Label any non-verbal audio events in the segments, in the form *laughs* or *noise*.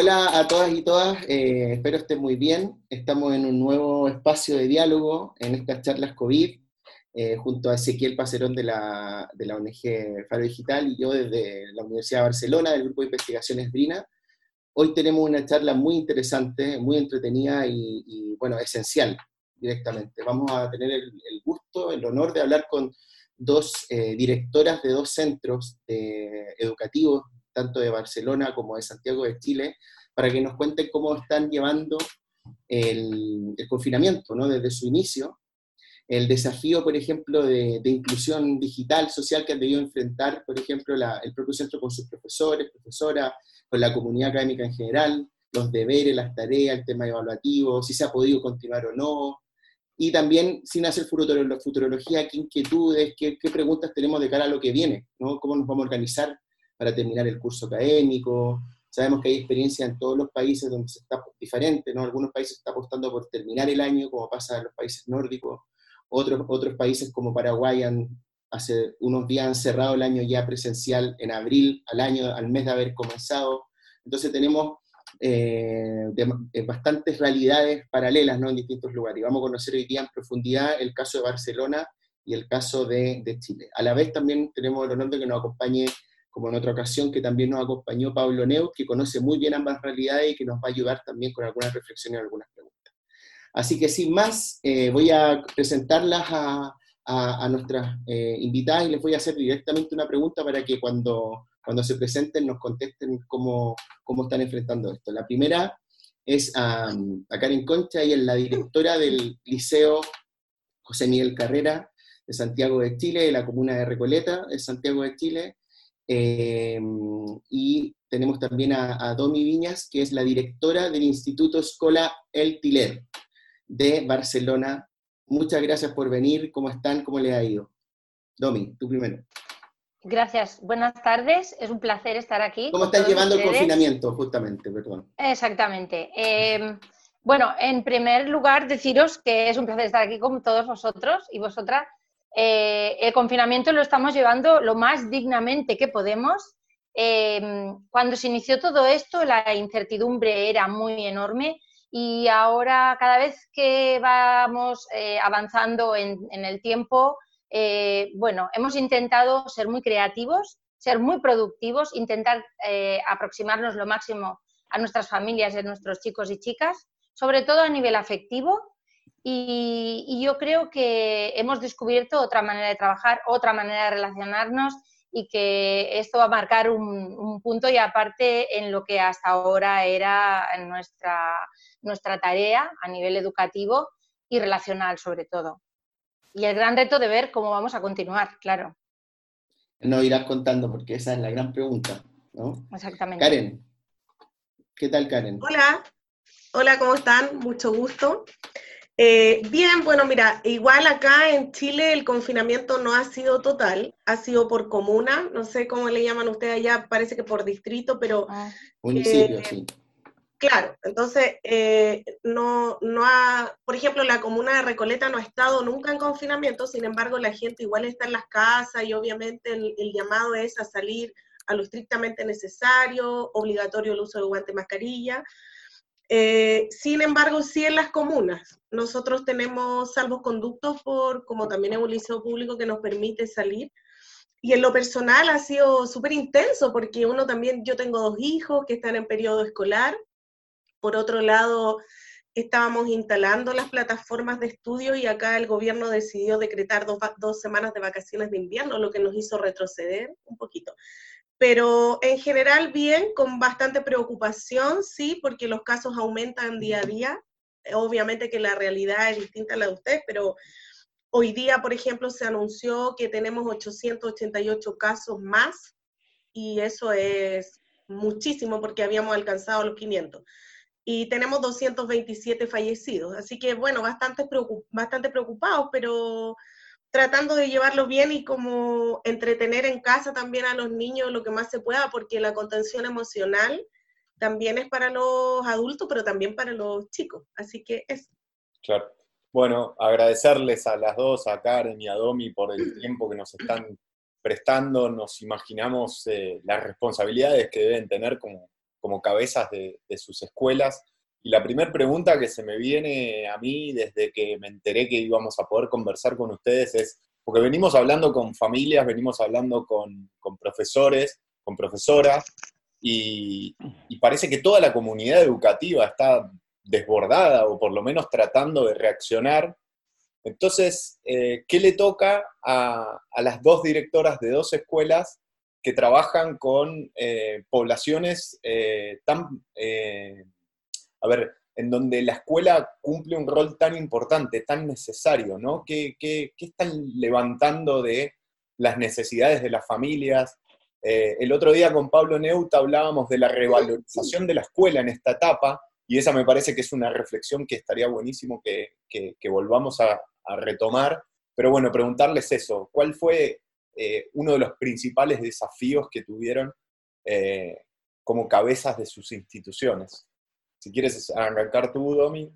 Hola a todas y todas, eh, espero estén muy bien. Estamos en un nuevo espacio de diálogo en estas charlas COVID, eh, junto a Ezequiel Pacerón de la, de la ONG Faro Digital y yo desde la Universidad de Barcelona, del Grupo de Investigaciones Brina. Hoy tenemos una charla muy interesante, muy entretenida y, bueno, esencial directamente. Vamos a tener el, gusto, el honor de hablar con dos eh, directoras de dos centros educativos tanto de Barcelona como de Santiago de Chile, para que nos cuenten cómo están llevando el, confinamiento ¿no? desde su inicio, el desafío, por ejemplo, de, inclusión digital, social que han debido enfrentar, por ejemplo, el propio centro con sus profesores, profesoras, con la comunidad académica en general, los deberes, las tareas, el tema evaluativo, si se ha podido continuar o no, y también, sin hacer futurología, qué inquietudes, qué, qué, preguntas tenemos de cara a lo que viene, ¿no? cómo nos vamos a organizar para terminar el curso académico. Sabemos que hay experiencia en todos los países donde se está diferente, ¿no? Algunos países están apostando por terminar el año, como pasa en los países nórdicos. Otros, otros países como Paraguay han, hace unos días han cerrado el año ya presencial en abril, al año, al mes de haber comenzado. Entonces tenemos eh, eh, bastantes realidades paralelas ¿no? en distintos lugares. Y vamos a conocer hoy día en profundidad el caso de Barcelona y el caso de, de Chile. A la vez también tenemos el honor de que nos acompañe como en otra ocasión que también nos acompañó Pablo Neus, que conoce muy bien ambas realidades y que nos va a ayudar también con algunas reflexiones y algunas preguntas. Así que sin más, eh, voy a presentarlas a, a, nuestras eh, invitadas y les voy a hacer directamente una pregunta para que cuando, cuando se presenten nos contesten cómo, cómo están enfrentando esto. La primera es a, Karen Concha, ella es la directora del Liceo José Miguel Carrera de Santiago de Chile, de la comuna de Recoleta, de Santiago de Chile, eh, y tenemos también a, Domi Viñas, que es la directora del Instituto Escola El Tiler de Barcelona. Muchas gracias por venir. ¿Cómo están? ¿Cómo les ha ido? Domi, tú primero. Gracias. Buenas tardes. Es un placer estar aquí. ¿Cómo están llevando el confinamiento, justamente? Perdón. Exactamente. Eh, bueno, en primer lugar, deciros que es un placer estar aquí con todos vosotros y vosotras eh, el confinamiento lo estamos llevando lo más dignamente que podemos. Eh, cuando se inició todo esto, la incertidumbre era muy enorme y ahora cada vez que vamos eh, avanzando en, el tiempo, bueno, hemos intentado ser muy creativos, ser muy productivos, intentar aproximarnos lo máximo a nuestras familias, a nuestros chicos y chicas, sobre todo a nivel afectivo, y, yo creo que hemos descubierto otra manera de trabajar, otra manera de relacionarnos y que esto va a marcar un, punto y aparte en lo que hasta ahora era nuestra, nuestra tarea a nivel educativo y relacional sobre todo. Y el gran reto de ver cómo vamos a continuar, claro. No irás contando porque esa es la gran pregunta, ¿no? Exactamente. Karen, ¿qué tal Karen? Hola, hola, ¿cómo están? Mucho gusto. Eh, bien, bueno, mira, igual acá en Chile el confinamiento no ha sido total, ha sido por comuna, no sé cómo le llaman ustedes allá, parece que por distrito, pero... Ah. Municipio, eh, sí. Claro, entonces, eh, no, no ha, por ejemplo, la comuna de Recoleta no ha estado nunca en confinamiento, sin embargo, la gente igual está en las casas y obviamente el, el llamado es a salir a lo estrictamente necesario, obligatorio el uso de guante y mascarilla. Eh, sin embargo, sí en las comunas. Nosotros tenemos salvoconductos por, como también es un liceo público que nos permite salir. Y en lo personal ha sido súper intenso porque uno también, yo tengo dos hijos que están en periodo escolar. Por otro lado, estábamos instalando las plataformas de estudio y acá el gobierno decidió decretar dos, dos, semanas de vacaciones de invierno, lo que nos hizo retroceder un poquito pero en general bien, con bastante preocupación, sí, porque los casos aumentan día a día. Obviamente que la realidad es distinta a la de ustedes, pero hoy día, por ejemplo, se anunció que tenemos 888 casos más y eso es muchísimo porque habíamos alcanzado los 500. Y tenemos 227 fallecidos. Así que, bueno, bastante, bastante preocupados, pero tratando de llevarlo bien y como entretener en casa también a los niños lo que más se pueda, porque la contención emocional también es para los adultos, pero también para los chicos. Así que es. Claro. Bueno, agradecerles a las dos, a Karen y a Domi, por el tiempo que nos están prestando. Nos imaginamos eh, las responsabilidades que deben tener como, como cabezas de, sus escuelas. Y la primera pregunta que se me viene a mí desde que me enteré que íbamos a poder conversar con ustedes es, porque venimos hablando con familias, venimos hablando con, profesores, con profesoras, y, parece que toda la comunidad educativa está desbordada o por lo menos tratando de reaccionar. Entonces, eh, ¿qué le toca a, las dos directoras de dos escuelas que trabajan con eh, poblaciones eh, tan, a ver, en donde la escuela cumple un rol tan importante, tan necesario, ¿no? ¿Qué, están levantando de las necesidades de las familias? Eh, el otro día con Pablo Neuta hablábamos de la revalorización de la escuela en esta etapa, y esa me parece que es una reflexión que estaría buenísimo que, volvamos a, retomar. Pero bueno, preguntarles eso, ¿cuál fue eh, uno de los principales desafíos que tuvieron eh, como cabezas de sus instituciones? Si quieres arrancar tú, Domi.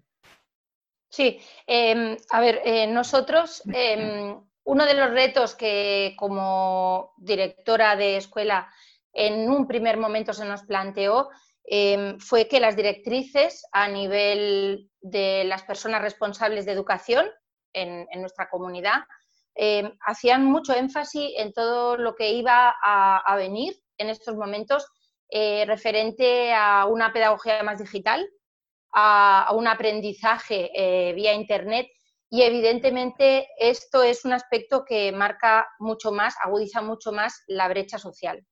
Sí, em, a ver, eh, nosotros, em, uno de los retos que como directora de escuela en un primer momento se nos planteó em, fue que las directrices a nivel de las personas responsables de educación en, nuestra comunidad hacían mucho énfasis en todo lo que iba a venir en estos momentos eh, referente a una pedagogía más digital, a, un aprendizaje eh, vía Internet y evidentemente esto es un aspecto que marca mucho más, agudiza mucho más la brecha social.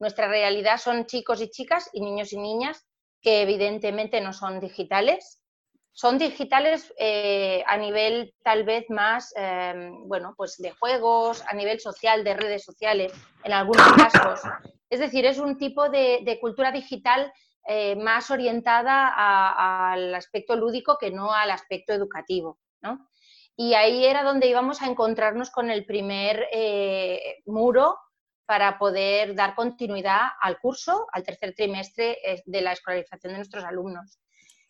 Nuestra realidad son chicos y chicas y niños y niñas que evidentemente no son digitales, son digitales eh, a nivel tal vez más, bueno, pues de juegos, a nivel social, de redes sociales, en algunos casos, es decir, es un tipo de, cultura digital eh, más orientada al aspecto lúdico que no al aspecto educativo. Y ahí era donde íbamos a encontrarnos con el primer eh, muro para poder dar continuidad al curso, al tercer trimestre eh, de la escolarización de nuestros alumnos.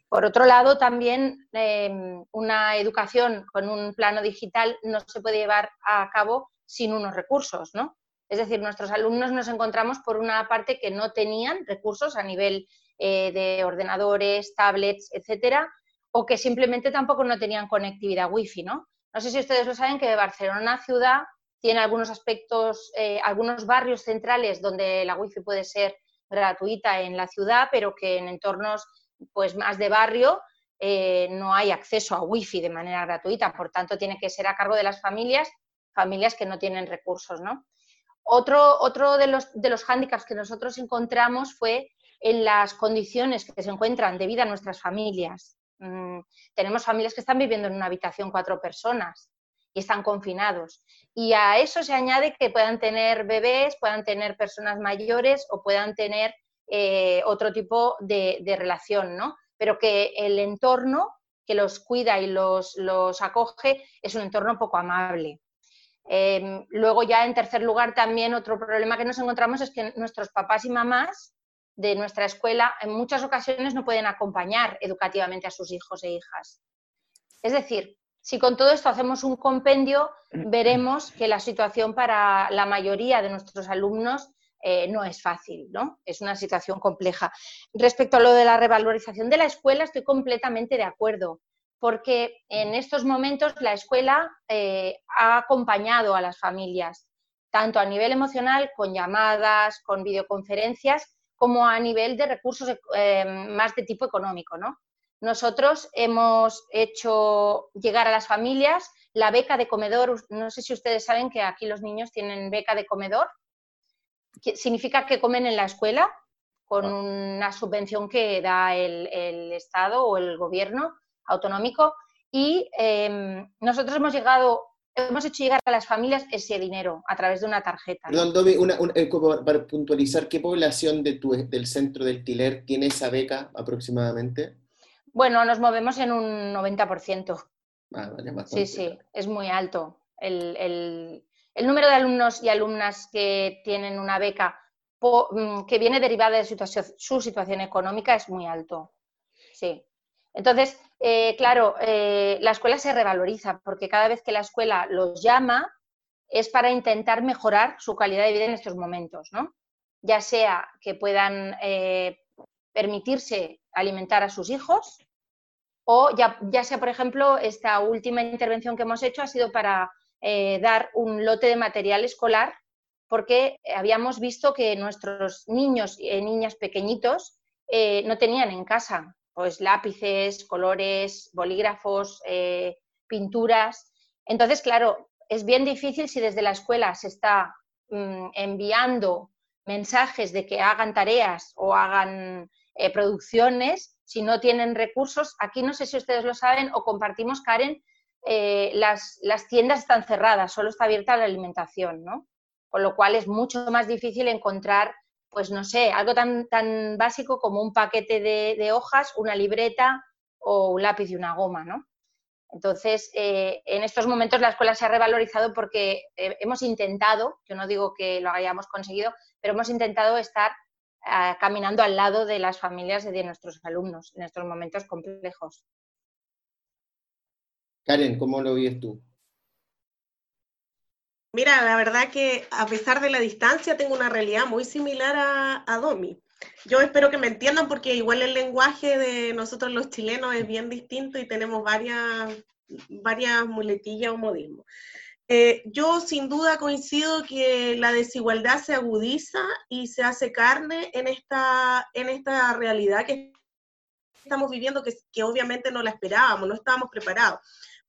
Por otro lado, también em, una educación con un plano digital no se puede llevar a cabo sin unos recursos, ¿no? Es decir, nuestros alumnos nos encontramos por una parte que no tenían recursos a nivel eh, de ordenadores, tablets, etcétera, o que simplemente tampoco no tenían conectividad wifi, ¿no? No sé si ustedes lo saben que Barcelona ciudad tiene algunos aspectos, eh, algunos barrios centrales donde la wifi puede ser gratuita en la ciudad, pero que en entornos pues más de barrio eh, no hay acceso a wifi de manera gratuita, por tanto tiene que ser a cargo de las familias, familias que no tienen recursos, ¿no? Otro, otro de, los, de los hándicaps que nosotros encontramos fue en las condiciones que se encuentran debido a nuestras familias. Mm, tenemos familias que están viviendo en una habitación cuatro personas y están confinados. Y a eso se añade que puedan tener bebés, puedan tener personas mayores o puedan tener eh, otro tipo de, relación, ¿no? Pero que el entorno que los cuida y los, los acoge es un entorno poco amable. Em, luego ya en tercer lugar también otro problema que nos encontramos es que nuestros papás y mamás de nuestra escuela en muchas ocasiones no pueden acompañar educativamente a sus hijos e hijas. Es decir, si con todo esto hacemos un compendio, veremos que la situación para la mayoría de nuestros alumnos eh, no es fácil, ¿no? Es una situación compleja. Respecto a lo de la revalorización de la escuela, estoy completamente de acuerdo porque en estos momentos la escuela eh, ha acompañado a las familias, tanto a nivel emocional, con llamadas, con videoconferencias, como a nivel de recursos eh, más de tipo económico. Nosotros hemos hecho llegar a las familias la beca de comedor. No sé si ustedes saben que aquí los niños tienen beca de comedor. Que significa que comen en la escuela con ah. una subvención que da el Estado o el gobierno autonómico y em, nosotros hemos llegado, hemos hecho llegar a las familias ese dinero a través de una tarjeta. Perdón, eh, para puntualizar, ¿qué población de tu, del centro del Tiler tiene esa beca aproximadamente? Bueno, nos movemos en un 90%. Ah, vale, sí, sí, es muy alto. El, el, número de alumnos y alumnas que tienen una beca mm, que viene derivada de su situación económica es muy alto. Sí. Entonces, eh, claro, eh, la escuela se revaloriza porque cada vez que la escuela los llama es para intentar mejorar su calidad de vida en estos momentos, ¿no? Ya sea que puedan eh, permitirse alimentar a sus hijos, o ya, sea, por ejemplo, esta última intervención que hemos hecho ha sido para dar un lote de material escolar, porque habíamos visto que nuestros niños y niñas pequeñitos no tenían en casa pues lápices, colores, bolígrafos, eh, pinturas. Entonces, claro, es bien difícil si desde la escuela se está mm, enviando mensajes de que hagan tareas o hagan producciones si no tienen recursos. Aquí no sé si ustedes lo saben o compartimos, Karen, eh, las, tiendas están cerradas, solo está abierta la alimentación, ¿no? Con lo cual es mucho más difícil encontrar, pues no sé, algo tan, tan básico como un paquete de, hojas, una libreta o un lápiz y una goma, ¿no? Entonces, eh, en estos momentos la escuela se ha revalorizado porque eh, hemos intentado, yo no digo que lo hayamos conseguido, pero hemos intentado estar ah, caminando al lado de las familias de nuestros alumnos en estos momentos complejos. Karen, ¿cómo lo vives tú? Mira, la verdad que a pesar de la distancia tengo una realidad muy similar a, Domi. Yo espero que me entiendan porque igual el lenguaje de nosotros los chilenos es bien distinto y tenemos varias, varias muletillas o modismos. Eh, yo sin duda coincido que la desigualdad se agudiza y se hace carne en esta, en esta realidad que estamos viviendo, que, que obviamente no la esperábamos, no estábamos preparados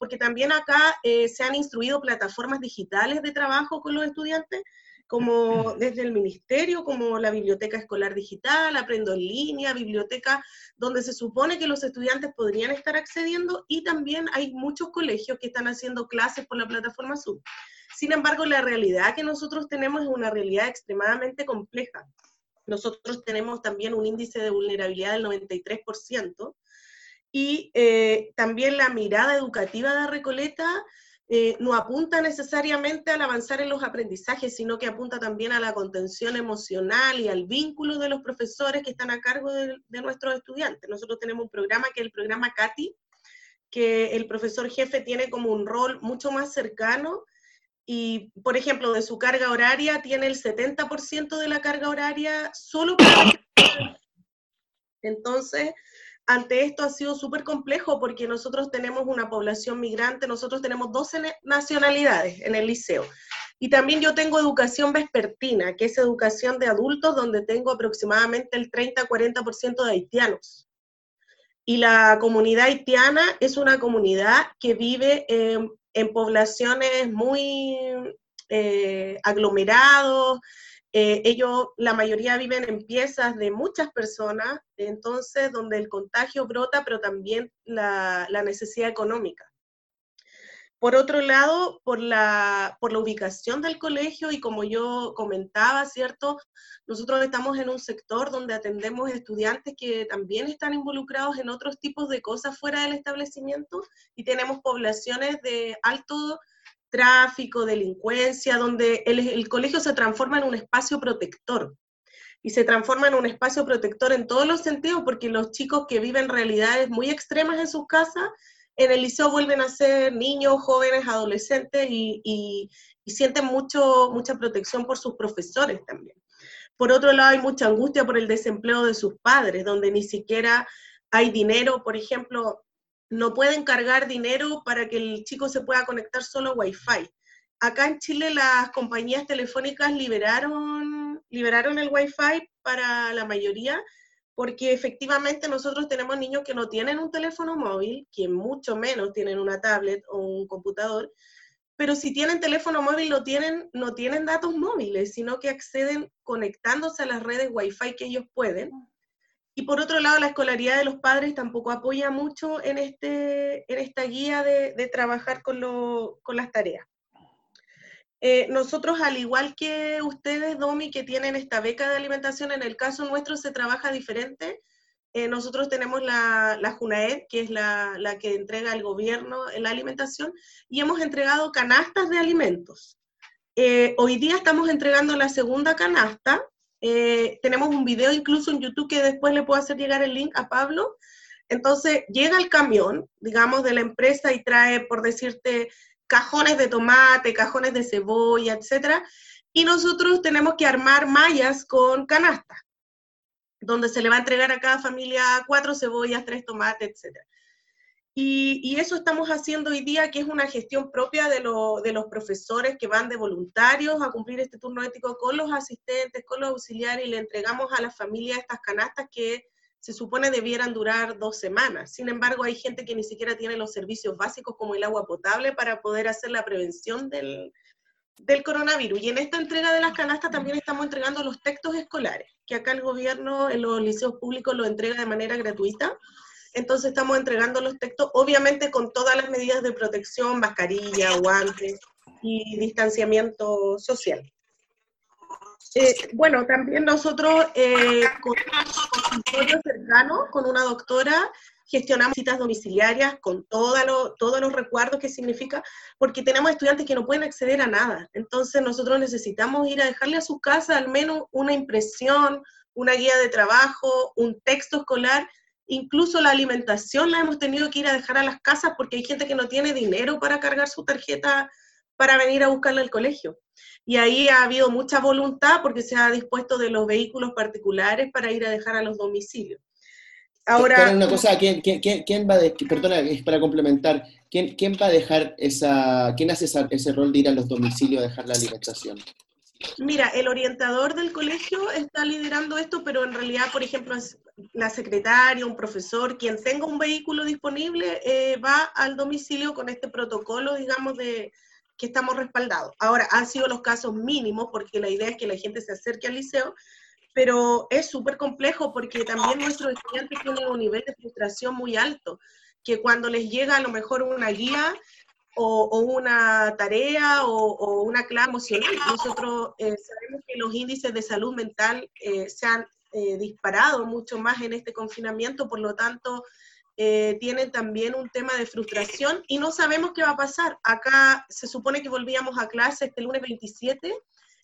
porque también acá eh, se han instruido plataformas digitales de trabajo con los estudiantes, como desde el ministerio, como la biblioteca escolar digital, Aprendo en línea, biblioteca donde se supone que los estudiantes podrían estar accediendo y también hay muchos colegios que están haciendo clases por la plataforma Zoom. Sin embargo, la realidad que nosotros tenemos es una realidad extremadamente compleja. Nosotros tenemos también un índice de vulnerabilidad del 93%, y eh, también la mirada educativa de Recoleta eh, no apunta necesariamente al avanzar en los aprendizajes, sino que apunta también a la contención emocional y al vínculo de los profesores que están a cargo de, nuestros estudiantes. Nosotros tenemos un programa que es el programa CATI, que el profesor jefe tiene como un rol mucho más cercano y, por ejemplo, de su carga horaria tiene el 70% de la carga horaria solo para... *coughs* Entonces, ante esto ha sido súper complejo porque nosotros tenemos una población migrante, nosotros tenemos 12 nacionalidades en el liceo. Y también yo tengo educación vespertina, que es educación de adultos, donde tengo aproximadamente el 30-40% de haitianos. Y la comunidad haitiana es una comunidad que vive en poblaciones muy eh, aglomerados, eh, ellos, la mayoría viven en piezas de muchas personas, entonces donde el contagio brota, pero también la, necesidad económica. Por otro lado, por la, por la ubicación del colegio y como yo comentaba, ¿cierto? Nosotros estamos en un sector donde atendemos estudiantes que también están involucrados en otros tipos de cosas fuera del establecimiento y tenemos poblaciones de alto tráfico, delincuencia, donde el, colegio se transforma en un espacio protector. Y se transforma en un espacio protector en todos los sentidos, porque los chicos que viven realidades muy extremas en sus casas, en el liceo vuelven a ser niños, jóvenes, adolescentes y, sienten mucho, mucha protección por sus profesores también. Por otro lado, hay mucha angustia por el desempleo de sus padres, donde ni siquiera hay dinero, por ejemplo, no pueden cargar dinero para que el chico se pueda conectar solo a Wi-Fi. Acá en Chile las compañías telefónicas liberaron, liberaron el Wi-Fi para la mayoría, porque efectivamente nosotros tenemos niños que no tienen un teléfono móvil, que mucho menos tienen una tablet o un computador, pero si tienen teléfono móvil no tienen, no tienen datos móviles, sino que acceden conectándose a las redes Wi-Fi que ellos pueden y por otro lado, la escolaridad de los padres tampoco apoya mucho en, este, en esta guía de, trabajar con, las tareas. Eh, nosotros, al igual que ustedes, Domi, que tienen esta beca de alimentación, en el caso nuestro se trabaja diferente. Eh, nosotros tenemos la, la JUNAED, que es la, la, que entrega al gobierno la alimentación, y hemos entregado canastas de alimentos. Eh, hoy día estamos entregando la segunda canasta, eh, tenemos un video incluso en YouTube que después le puedo hacer llegar el link a Pablo. Entonces llega el camión, digamos, de la empresa y trae, por decirte, cajones de tomate, cajones de cebolla, etcétera, y nosotros tenemos que armar mallas con canasta. donde se le va a entregar a cada familia cuatro cebollas, tres tomates, etc. Y, eso estamos haciendo hoy día, que es una gestión propia de, los profesores que van de voluntarios a cumplir este turno ético con los asistentes, con los auxiliares, y le entregamos a las familias estas canastas que se supone debieran durar dos semanas. Sin embargo, hay gente que ni siquiera tiene los servicios básicos como el agua potable para poder hacer la prevención del coronavirus. Y en esta entrega de las canastas también estamos entregando los textos escolares, que acá el gobierno en los liceos públicos lo entrega de manera gratuita. Entonces estamos entregando los textos, obviamente con todas las medidas de protección, mascarilla, guantes y distanciamiento social. Eh, bueno, también nosotros eh, con un consultorio cercano, con una doctora, gestionamos citas domiciliarias con todo todos los recuerdos que significa, porque tenemos estudiantes que no pueden acceder a nada. Entonces nosotros necesitamos ir a dejarle a su casa al menos una impresión, una guía de trabajo, un texto escolar, incluso la alimentación la hemos tenido que ir a dejar a las casas porque hay gente que no tiene dinero para cargar su tarjeta para venir a buscarla al colegio. Y ahí ha habido mucha voluntad porque se ha dispuesto de los vehículos particulares para ir a dejar a los domicilios. Ahora, una cosa, ¿quién, va a, perdona, es para complementar, ¿quién, ¿quién, va a dejar esa, quién hace ese rol de ir a los domicilios a dejar la alimentación? Mira, el orientador del colegio está liderando esto, pero en realidad, por ejemplo, es la secretaria, un profesor, quien tenga un vehículo disponible, eh, va al domicilio con este protocolo, digamos, de que estamos respaldados. Ahora, han sido los casos mínimos, porque la idea es que la gente se acerque al liceo, pero es súper complejo porque también nuestros estudiantes tienen un nivel de frustración muy alto, que cuando les llega a lo mejor una guía o, una tarea o, una clase emocional, nosotros eh, sabemos que los índices de salud mental eh, se han eh, disparado mucho más en este confinamiento, por lo tanto, tienen también un tema de frustración y no sabemos qué va a pasar. Acá se supone que volvíamos a clase este lunes 27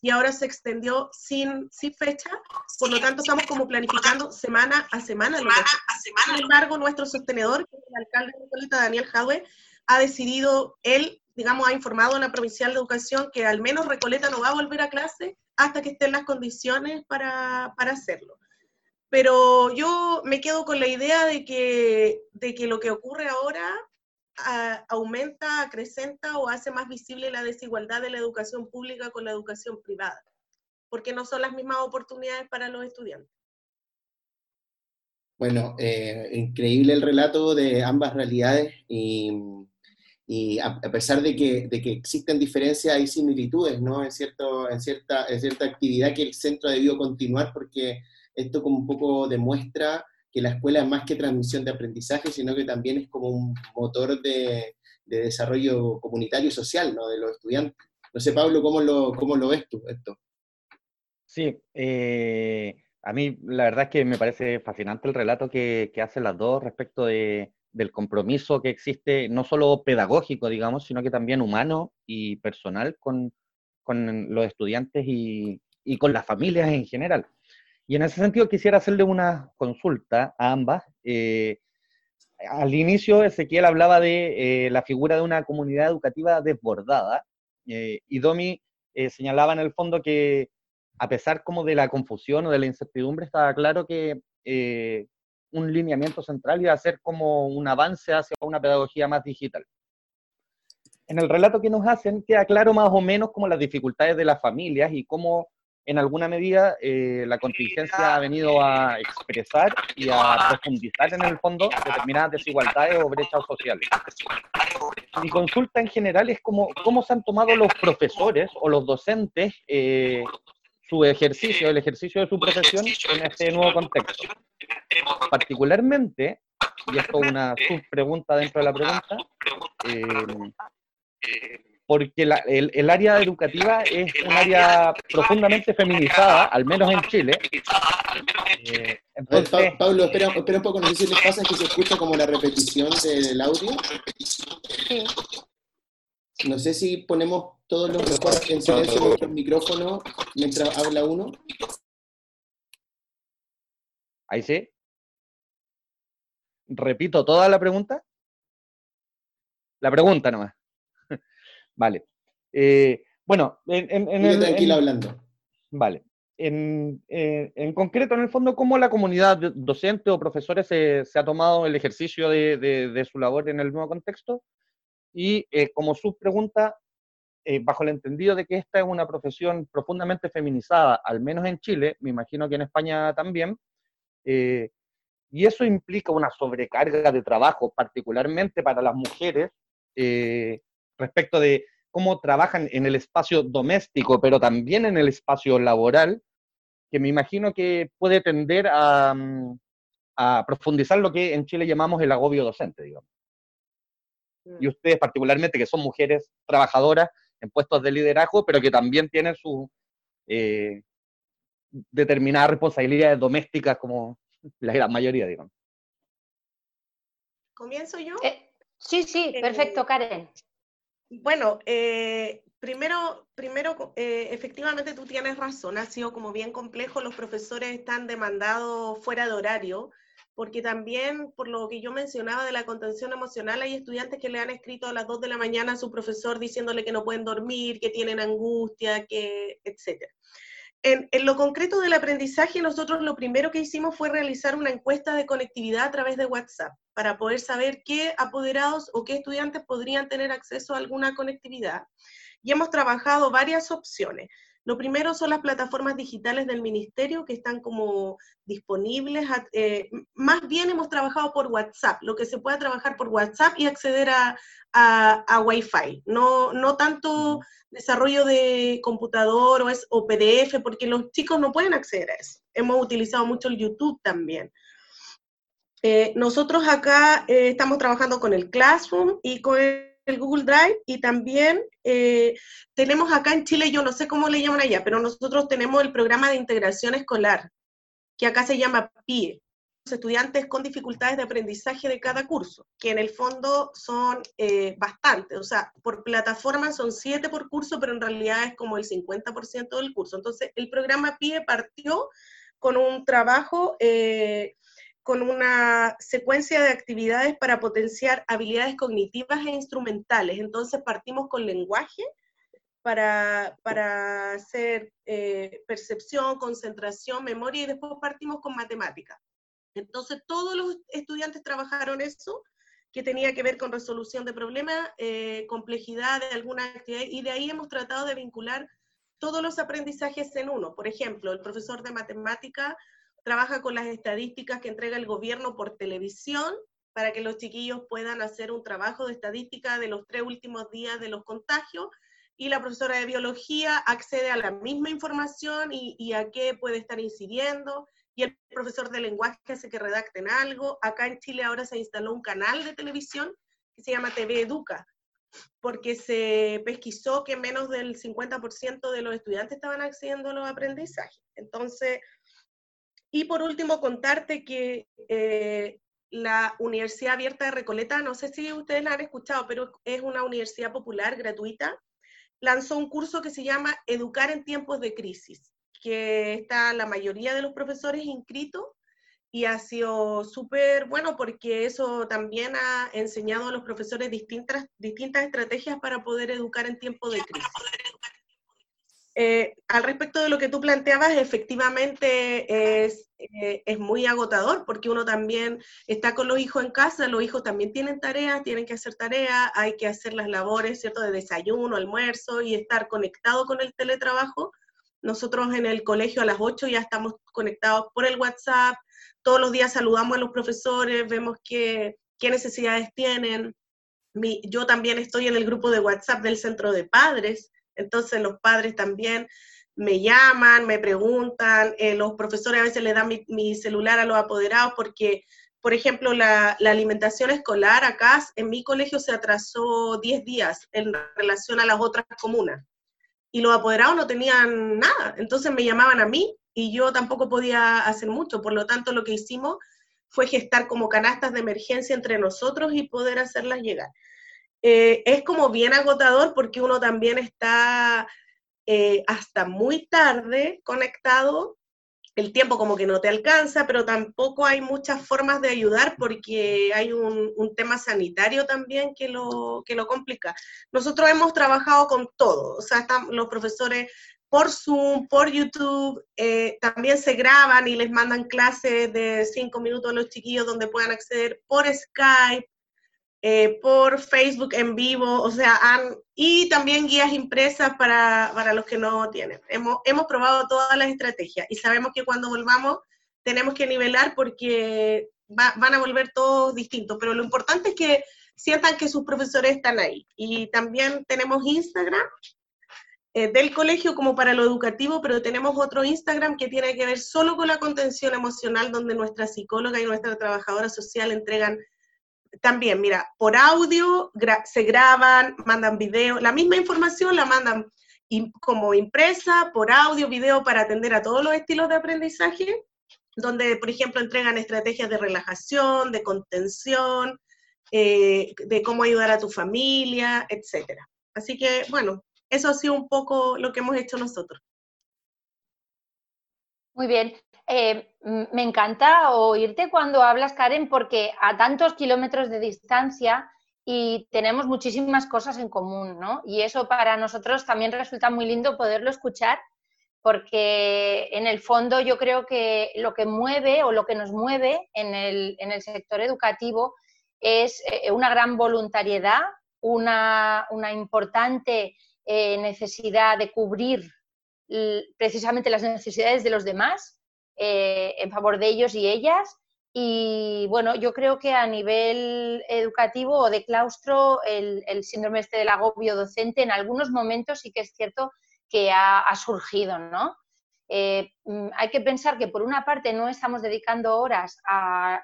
y ahora se extendió sin, sin fecha, por lo tanto estamos como planificando semana a semana. semana, a semana. Sin embargo, nuestro sostenedor, que es el alcalde de Daniel Jadwe, ha decidido, él, digamos, ha informado a la Provincial de Educación que al menos Recoleta no va a volver a clase hasta que estén las condiciones para, para hacerlo. Pero yo me quedo con la idea de que, de que lo que ocurre ahora aumenta, acrecenta o hace más visible la desigualdad de la educación pública con la educación privada, porque no son las mismas oportunidades para los estudiantes. Bueno, eh, increíble el relato de ambas realidades y, a, pesar de que, de que, existen diferencias, hay similitudes, ¿no? En, cierto, en, cierta, en cierta actividad que el centro ha debido continuar porque esto como un poco demuestra que la escuela es más que transmisión de aprendizaje, sino que también es como un motor de, desarrollo comunitario y social ¿no? de los estudiantes. No sé, Pablo, ¿cómo lo, cómo lo ves tú esto? Sí, eh, a mí la verdad es que me parece fascinante el relato que, que hacen las dos respecto de, del compromiso que existe, no solo pedagógico, digamos, sino que también humano y personal con, con los estudiantes y, y con las familias en general. Y en ese sentido quisiera hacerle una consulta a ambas. Eh, al inicio Ezequiel hablaba de eh, la figura de una comunidad educativa desbordada eh, y Domi señalaba en el fondo que a pesar como de la confusión o de la incertidumbre estaba claro que un lineamiento central a ser como un avance hacia una pedagogía más digital. En el relato que nos hacen queda claro más o menos como las dificultades de las familias y cómo en alguna medida eh, la contingencia ha venido a expresar y a profundizar en el fondo determinadas desigualdades o brechas sociales. Mi consulta en general es cómo, cómo se han tomado los profesores o los docentes eh, su ejercicio, el ejercicio de su profesión en este nuevo contexto. Particularmente, y esto es una subpregunta dentro de la pregunta, eh, porque el, área educativa es un área profundamente feminizada, al menos en Chile. Eh, entonces, Pablo, espera, espera, un poco, no sé si les pasa que se escucha como la repetición del audio. No sé si ponemos todos los en silencio nuestro micrófono mientras habla uno. Ahí sí. Repito toda la pregunta. La pregunta nomás. *laughs* Vale. Eh, bueno, en, en, tranquilo hablando. Vale. en, eh, en, concreto, en el fondo, cómo la comunidad docente o profesores se, se ha tomado el ejercicio de, de, su labor en el nuevo contexto. Y eh, como subpregunta, eh, bajo el entendido de que esta es una profesión profundamente feminizada, al menos en Chile, me imagino que en España también, eh, y eso implica una sobrecarga de trabajo, particularmente para las mujeres, respecto de cómo trabajan en el espacio doméstico, pero también en el espacio laboral, que me imagino que puede tender a, mm, a profundizar lo que en Chile llamamos el agobio docente, digamos. Y mm. ustedes particularmente, que son mujeres trabajadoras en puestos de liderazgo, pero que también tienen sus eh, determinadas responsabilidades domésticas como la gran mayoría, digamos. ¿Comienzo yo? Eh, sí, sí, perfecto, Karen. Bueno, eh, primero, primero eh, efectivamente tú tienes razón, ha sido como bien complejo, los profesores están demandados fuera de horario, porque también, por lo que yo mencionaba de la contención emocional, hay estudiantes que le han escrito a las 2 de la mañana a su profesor diciéndole que no pueden dormir, que tienen angustia, que, etc. En, en, lo concreto del aprendizaje, nosotros lo primero que hicimos fue realizar una encuesta de conectividad a través de WhatsApp para poder saber qué apoderados o qué estudiantes podrían tener acceso a alguna conectividad. Y hemos trabajado varias opciones. Lo primero son las plataformas digitales del ministerio que están como disponibles. Eh, más bien hemos trabajado por WhatsApp, lo que se pueda trabajar por WhatsApp y acceder a, a, Wi-Fi. No, no tanto desarrollo de computador o, es, o PDF, porque los chicos no pueden acceder a eso. Hemos utilizado mucho el YouTube también. Eh, nosotros acá eh, estamos trabajando con el Classroom y con el el Google Drive y también eh, tenemos acá en Chile, yo no sé cómo le llaman allá, pero nosotros tenemos el programa de integración escolar, que acá se llama PIE, los estudiantes con dificultades de aprendizaje de cada curso, que en el fondo son eh, bastantes, o sea, por plataforma son siete por curso, pero en realidad es como el 50% del curso. Entonces, el programa PIE partió con un trabajo eh, con una secuencia de actividades para potenciar habilidades cognitivas e instrumentales. Entonces partimos con lenguaje para, para hacer eh, percepción, concentración, memoria y después partimos con matemática. Entonces todos los estudiantes trabajaron eso que tenía que ver con resolución de problemas, eh, complejidad de alguna actividad, y de ahí hemos tratado de vincular todos los aprendizajes en uno. Por ejemplo, el profesor de matemática trabaja con las estadísticas que entrega el gobierno por televisión para que los chiquillos puedan hacer un trabajo de estadística de los tres últimos días de los contagios y la profesora de biología accede a la misma información y, a qué puede estar incidiendo y el profesor de lenguaje hace que redacten algo. Acá en Chile ahora se instaló un canal de televisión que se llama TV Educa, porque se pesquisó que menos del 50% de los estudiantes estaban accediendo a los aprendizajes. Entonces, y por último, contarte que eh, la Universidad Abierta de Recoleta, no sé si ustedes la han escuchado, pero es una universidad popular gratuita, lanzó un curso que se llama Educar en tiempos de crisis, que está la mayoría de los profesores inscritos y ha sido súper bueno porque eso también ha enseñado a los profesores distintas, distintas estrategias para poder educar en tiempos de crisis. Eh, al respecto de lo que tú planteabas, efectivamente es, eh, es, muy agotador porque uno también está con los hijos en casa, los hijos también tienen tareas, tienen que hacer tareas, hay que hacer las labores, ¿cierto?, de desayuno, almuerzo y estar conectado con el teletrabajo. Nosotros en el colegio a las 8 ya estamos conectados por el WhatsApp, todos los días saludamos a los profesores, vemos qué necesidades tienen. yo también estoy en el grupo de WhatsApp del centro de padres, entonces los padres también me llaman, me preguntan, eh, los profesores a veces le dan mi, celular a los apoderados porque, por ejemplo, la, alimentación escolar acá en mi colegio se atrasó 10 días en relación a las otras comunas y los apoderados no tenían nada, entonces me llamaban a mí y yo tampoco podía hacer mucho, por lo tanto lo que hicimos fue gestar como canastas de emergencia entre nosotros y poder hacerlas llegar. Eh, es como bien agotador porque uno también está eh, hasta muy tarde conectado, el tiempo como que no te alcanza, pero tampoco hay muchas formas de ayudar porque hay un, tema sanitario también que lo, que lo complica. Nosotros hemos trabajado con todo, o sea, los profesores por Zoom, por YouTube, eh, también se graban y les mandan clases de cinco minutos a los chiquillos donde puedan acceder por Skype, eh, por Facebook en vivo, o sea, y también guías impresas para, para los que no tienen. Hemos, hemos, probado todas las estrategias y sabemos que cuando volvamos tenemos que nivelar porque van a volver todos distintos, pero lo importante es que sientan que sus profesores están ahí. Y también tenemos Instagram eh, del colegio como para lo educativo, pero tenemos otro Instagram que tiene que ver solo con la contención emocional, donde nuestra psicóloga y nuestra trabajadora social entregan también, mira, por audio se graban, mandan video, la misma información la mandan como impresa, por audio, video para atender a todos los estilos de aprendizaje, donde, por ejemplo, entregan estrategias de relajación, de contención, eh, de cómo ayudar a tu familia, etc. Así que, bueno, eso ha sido un poco lo que hemos hecho nosotros. Muy bien. Eh, me encanta oírte cuando hablas, Karen, porque a tantos kilómetros de distancia y tenemos muchísimas cosas en común, ¿no? Y eso para nosotros también resulta muy lindo poderlo escuchar, porque en el fondo yo creo que lo que mueve o lo que nos mueve en el, sector educativo es eh, una gran voluntariedad, una, importante eh, necesidad de cubrir precisamente las necesidades de los demás eh, en favor de ellos y ellas. Y bueno, yo creo que a nivel educativo o de claustro, el, síndrome este del agobio docente en algunos momentos sí que es cierto que ha, surgido, ¿no? Eh, mm, hay que pensar que por una parte no estamos dedicando horas a,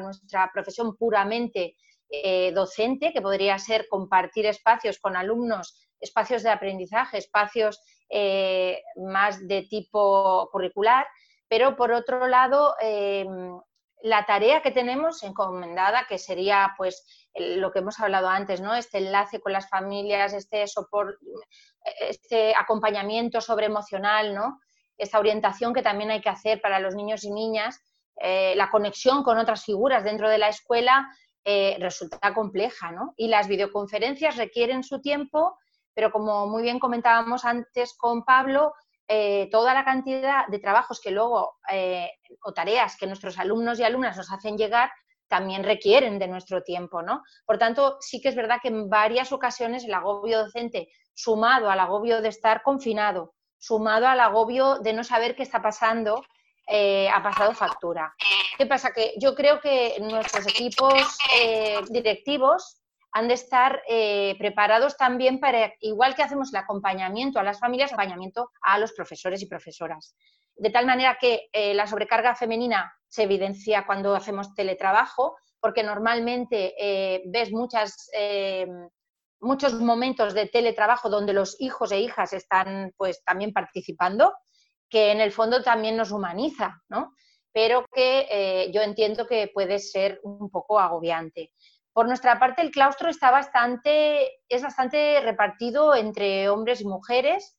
nuestra profesión puramente eh, docente, que podría ser compartir espacios con alumnos, espacios de aprendizaje, espacios más de tipo curricular, pero por otro lado, em, la tarea que tenemos encomendada, que sería pues lo que hemos hablado antes, ¿no? Este enlace con las familias, este soporte, este acompañamiento sobreemocional, ¿no? Esta orientación que también hay que hacer para los niños y niñas, eh, la conexión con otras figuras dentro de la escuela eh, resulta compleja, ¿no? Y las videoconferencias requieren su tiempo, pero como muy bien comentábamos antes con Pablo, eh, toda la cantidad de trabajos que luego eh, o tareas que nuestros alumnos y alumnas nos hacen llegar también requieren de nuestro tiempo, ¿no? Por tanto, sí que es verdad que en varias ocasiones el agobio docente, sumado al agobio de estar confinado, sumado al agobio de no saber qué está pasando, eh, ha pasado factura. ¿Qué pasa? Que yo creo que nuestros equipos directivos han de estar eh, preparados también para, igual que hacemos el acompañamiento a las familias, acompañamiento a los profesores y profesoras. De tal manera que eh, la sobrecarga femenina se evidencia cuando hacemos teletrabajo, porque normalmente eh, ves muchas, muchos momentos de teletrabajo donde los hijos e hijas están pues también participando, que en el fondo también nos humaniza, ¿no? pero que yo entiendo que puede ser un poco agobiante. Por nuestra parte, el claustro está bastante, es bastante repartido entre hombres y mujeres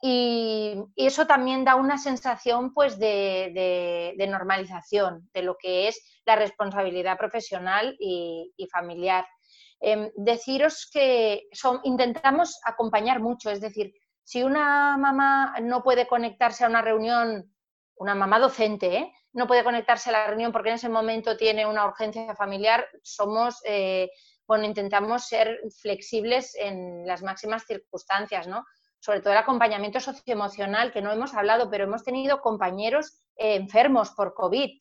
y, eso también da una sensación pues, de, normalización de lo que es la responsabilidad profesional y, familiar. Em, deciros que intentamos acompañar mucho, es decir, si una mamá no puede conectarse a una reunión, una mamá docente, ¿eh? No puede conectarse a la reunión porque en ese momento tiene una urgencia familiar, somos, eh, bueno, intentamos ser flexibles en las máximas circunstancias, ¿no? Sobre todo el acompañamiento socioemocional, que no hemos hablado, pero hemos tenido compañeros eh, enfermos por COVID.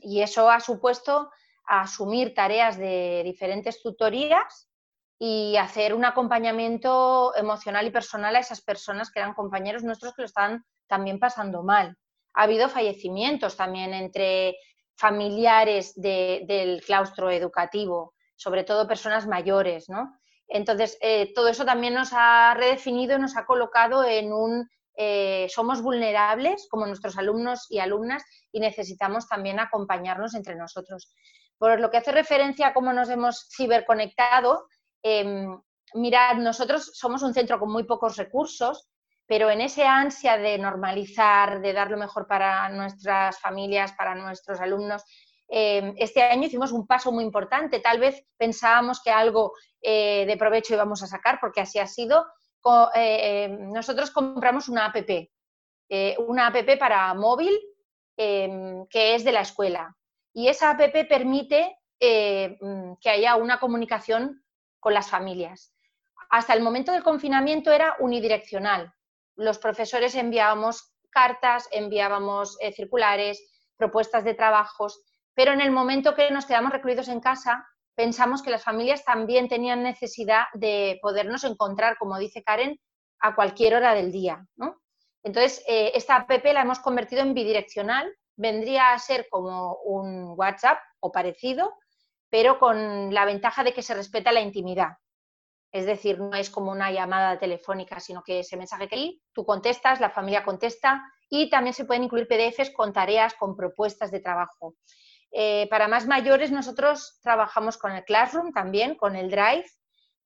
Y eso ha supuesto asumir tareas de diferentes tutorías y hacer un acompañamiento emocional y personal a esas personas que eran compañeros nuestros que lo estaban también pasando mal ha habido fallecimientos también entre familiares del claustro educativo, sobre todo personas mayores, ¿no? Entonces, eh, todo eso también nos ha redefinido y nos ha colocado en un eh, somos vulnerables como nuestros alumnos y alumnas y necesitamos también acompañarnos entre nosotros. Por lo que hace referencia a cómo nos hemos ciberconectado, em, mirad, nosotros somos un centro con muy pocos recursos, pero en ese ansia de normalizar, de dar lo mejor para nuestras familias, para nuestros alumnos, eh, este año hicimos un paso muy importante. Tal vez pensábamos que algo eh, de provecho íbamos a sacar, porque así ha sido, nosotros compramos una app, una app para móvil em, que es de la escuela. Y esa app permite mm, que haya una comunicación con las familias. Hasta el momento del confinamiento era unidireccional. Los profesores enviábamos cartas, enviábamos eh, circulares, propuestas de trabajos, pero en el momento que nos quedamos recluidos en casa, pensamos que las familias también tenían necesidad de podernos encontrar, como dice Karen, a cualquier hora del día. Entonces, eh, esta app la hemos convertido en bidireccional, vendría a ser como un WhatsApp o parecido, pero con la ventaja de que se respeta la intimidad. Es decir, no es como una llamada telefónica, sino que ese mensaje que hay, tú contestas, la familia contesta y también se pueden incluir PDFs con tareas, con propuestas de trabajo. Eh, para más mayores, nosotros trabajamos con el Classroom también, con el Drive,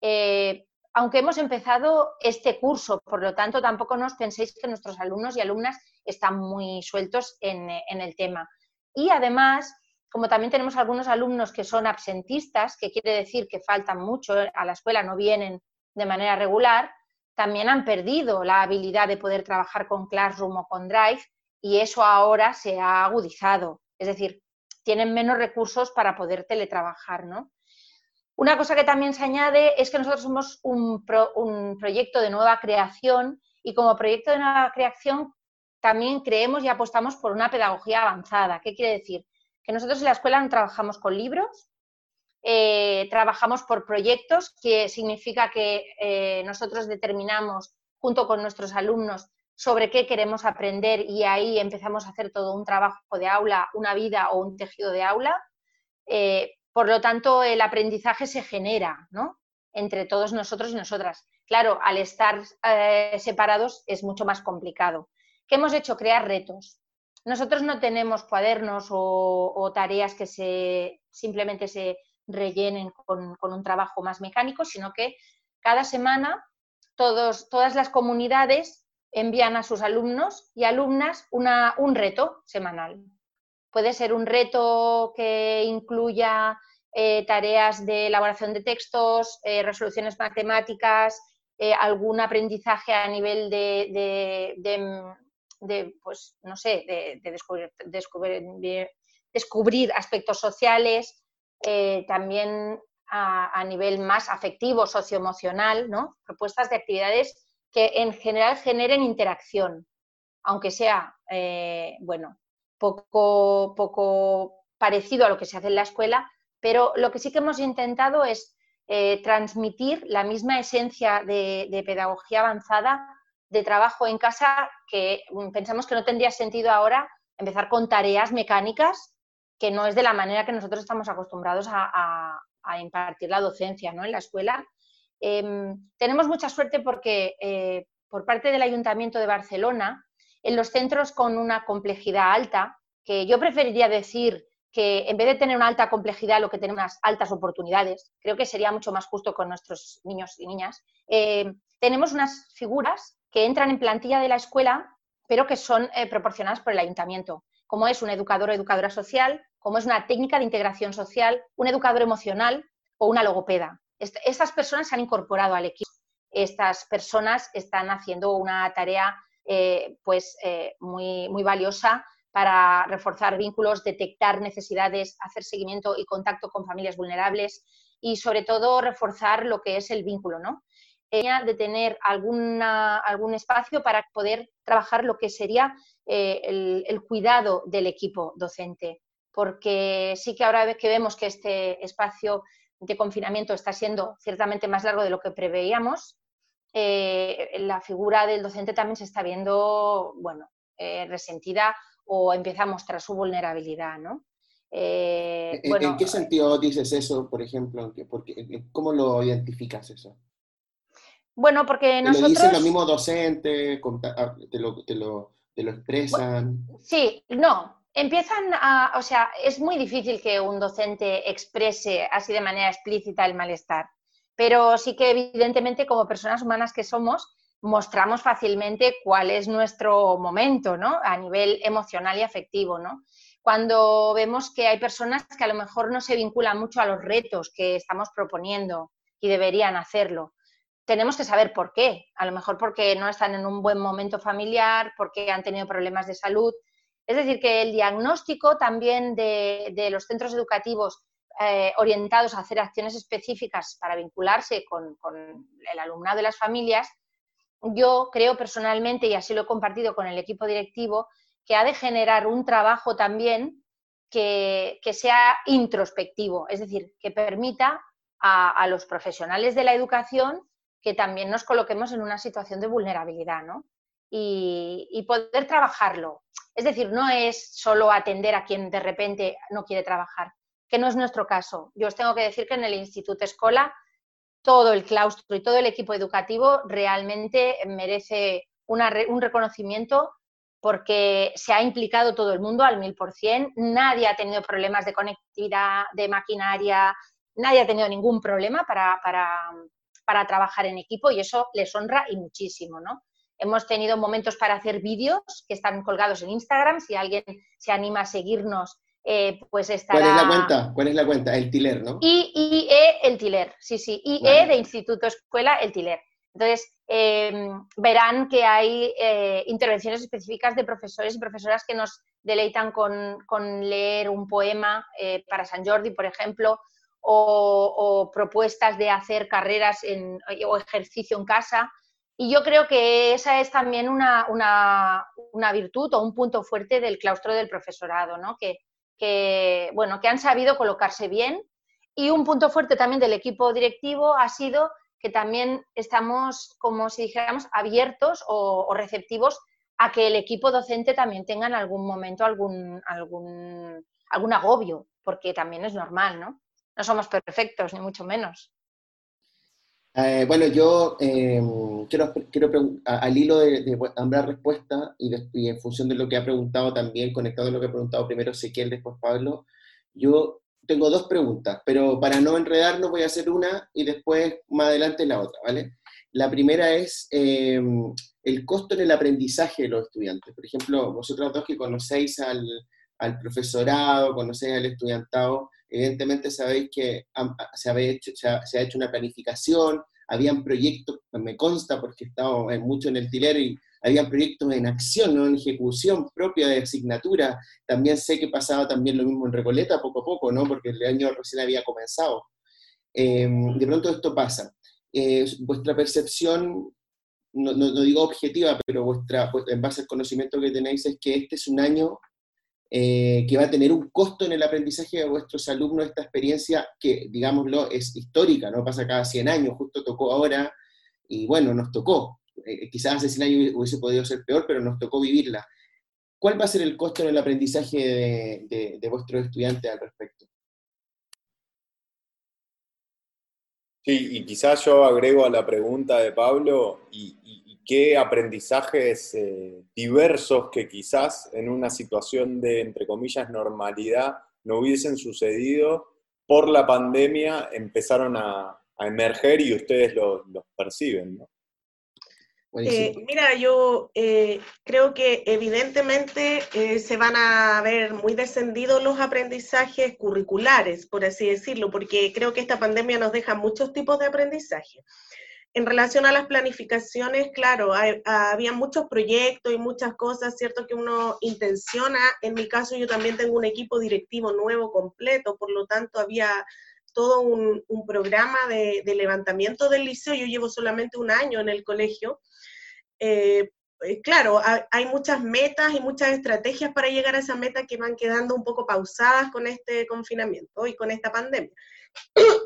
eh, aunque hemos empezado este curso, por lo tanto, tampoco nos penséis que nuestros alumnos y alumnas están muy sueltos en, en el tema. Y además, como también tenemos algunos alumnos que son absentistas, que quiere decir que faltan mucho a la escuela, no vienen de manera regular, también han perdido la habilidad de poder trabajar con Classroom o con Drive y eso ahora se ha agudizado. Es decir, tienen menos recursos para poder teletrabajar, ¿no? Una cosa que también se añade es que nosotros somos un, un proyecto de nueva creación y como proyecto de nueva creación también creemos y apostamos por una pedagogía avanzada. ¿Qué quiere decir? Que nosotros en la escuela no trabajamos con libros, eh, trabajamos por proyectos, que significa que eh, nosotros determinamos junto con nuestros alumnos sobre qué queremos aprender y ahí empezamos a hacer todo un trabajo de aula, una vida o un tejido de aula. Eh, por lo tanto, el aprendizaje se genera entre todos nosotros y nosotras. Claro, al estar separados es mucho más complicado. ¿Qué hemos hecho? Crear retos. Nosotros no tenemos cuadernos o, tareas que se, simplemente se rellenen con, un trabajo más mecánico, sino que cada semana todos, todas las comunidades envían a sus alumnos y alumnas un reto semanal. Puede ser un reto que incluya eh, tareas de elaboración de textos, eh, resoluciones matemáticas, eh, algún aprendizaje a nivel de, pues, no sé, de, descubrir, descubrir, aspectos sociales, eh, también a, nivel más afectivo, socioemocional, ¿no? Propuestas de actividades que en general generen interacción, aunque sea, eh, bueno, poco, poco parecido a lo que se hace en la escuela, pero lo que sí que hemos intentado es eh, transmitir la misma esencia de pedagogía avanzada de trabajo en casa que mm, pensamos que no tendría sentido ahora empezar con tareas mecánicas, que no es de la manera que nosotros estamos acostumbrados a, impartir la docencia ¿no? en la escuela. Em, tenemos mucha suerte porque eh, por parte del Ayuntamiento de Barcelona, en los centros con una complejidad alta, que yo preferiría decir que en vez de tener una alta complejidad, lo que tenemos unas altas oportunidades, creo que sería mucho más justo con nuestros niños y niñas, eh, tenemos unas figuras que entran en plantilla de la escuela, pero que son eh, proporcionadas por el ayuntamiento, como es un educador o educadora social, como es una técnica de integración social, un educador emocional o una logopeda. estas personas se han incorporado al equipo. Estas personas están haciendo una tarea eh, pues, eh, muy, muy valiosa para reforzar vínculos, detectar necesidades, hacer seguimiento y contacto con familias vulnerables y sobre todo reforzar lo que es el vínculo, ¿no? De tener alguna, algún espacio para poder trabajar lo que sería eh, el, cuidado del equipo docente, porque sí que ahora que vemos que este espacio de confinamiento está siendo ciertamente más largo de lo que preveíamos, eh, la figura del docente también se está viendo, bueno, eh, resentida o empieza a mostrar su vulnerabilidad, ¿no? ¿En, qué sentido dices eso, por ejemplo? ¿Cómo lo identificas eso? Bueno, porque nosotros... Lo dicen los mismos docentes, te lo, te lo, te lo expresan. Sí, no. Empiezan a, o sea, es muy difícil que un docente exprese así de manera explícita el malestar, pero sí que evidentemente como personas humanas que somos, mostramos fácilmente cuál es nuestro momento, ¿no? A nivel emocional y afectivo, ¿no? Cuando vemos que hay personas que a lo mejor no se vinculan mucho a los retos que estamos proponiendo y deberían hacerlo tenemos que saber por qué. A lo mejor porque no están en un buen momento familiar, porque han tenido problemas de salud. Es decir, que el diagnóstico también de, los centros educativos eh, orientados a hacer acciones específicas para vincularse con, el alumnado de las familias, yo creo personalmente, y así lo he compartido con el equipo directivo, que ha de generar un trabajo también que, sea introspectivo, es decir, que permita a, los profesionales de la educación que también nos coloquemos en una situación de vulnerabilidad, ¿no? Y, poder trabajarlo. Es decir, no es solo atender a quien de repente no quiere trabajar, que no es nuestro caso. Yo os tengo que decir que en el Instituto Escola todo el claustro y todo el equipo educativo realmente merece un reconocimiento porque se ha implicado todo el mundo al mil por cien, nadie ha tenido problemas de conectividad, de maquinaria, nadie ha tenido ningún problema para, para trabajar en equipo y eso les honra y muchísimo, ¿no? Hemos tenido momentos para hacer vídeos que están colgados en Instagram. Si alguien se anima a seguirnos, eh, pues estará... ¿Cuál es la cuenta? ¿Cuál es la cuenta? El Tiler, ¿no? IE El Tiler, sí, sí. IE de Instituto Escuela El Tiler. Entonces, em, verán que hay eh, intervenciones específicas de profesores y profesoras que nos deleitan con, con leer un poema eh, para San Jordi, por ejemplo, o, propuestas de hacer carreras o ejercicio en casa. Y yo creo que esa es también una, virtud o un punto fuerte del claustro del profesorado, ¿no? que, bueno, que han sabido colocarse bien. Y un punto fuerte también del equipo directivo ha sido que también estamos, como si dijéramos, abiertos o, o receptivos a que el equipo docente también tenga en algún momento algún, algún, algún agobio, porque también es normal, ¿no? No somos perfectos, ni mucho menos. Eh, bueno, yo em, quiero, quiero al hilo de, de ambas respuestas y, en función de lo que ha preguntado también, conectado a lo que ha preguntado primero Ezequiel, después Pablo, yo tengo dos preguntas, pero para no enredarnos voy a hacer una y después más adelante la otra, ¿vale? La primera es em, el costo en el aprendizaje de los estudiantes. Por ejemplo, vosotros dos que conocéis al profesorado, conocéis al estudiantado, Evidentemente sabéis que se, ha hecho, se, ha, hecho, una planificación, habían proyectos, me consta porque he estado mucho en el tilero y habían proyectos en acción, ¿no? en ejecución propia de asignatura. También sé que pasaba también lo mismo en Recoleta poco a poco, ¿no? porque el año recién había comenzado. Em, de pronto esto pasa. Eh, vuestra percepción, no, no, digo objetiva, pero vuestra, en base al conocimiento que tenéis, es que este es un año eh, que va a tener un costo en el aprendizaje de vuestros alumnos esta experiencia que, digámoslo, es histórica, no pasa cada 100 años, justo tocó ahora y bueno, nos tocó. Eh, quizás hace 100 años hubiese podido ser peor, pero nos tocó vivirla. ¿Cuál va a ser el costo en el aprendizaje de, vuestros estudiantes al respecto? Sí, y quizás yo agrego a la pregunta de Pablo, y qué aprendizajes eh, diversos que quizás en una situación de, entre comillas, normalidad no hubiesen sucedido por la pandemia empezaron a, emerger y ustedes los perciben, ¿no? Eh, mira, yo eh, creo que evidentemente se van a ver muy descendidos los aprendizajes curriculares, por así decirlo, porque creo que esta pandemia nos deja muchos tipos de aprendizaje en relación a las planificaciones, claro, había muchos proyectos y muchas cosas, ¿cierto? Que uno intenciona. En mi caso, yo también tengo un equipo directivo nuevo completo, por lo tanto, había todo un, programa de, levantamiento del liceo. Yo llevo solamente un año en el colegio. Eh, eh, claro, hay muchas metas y muchas estrategias para llegar a esa meta que van quedando un poco pausadas con este confinamiento y con esta pandemia.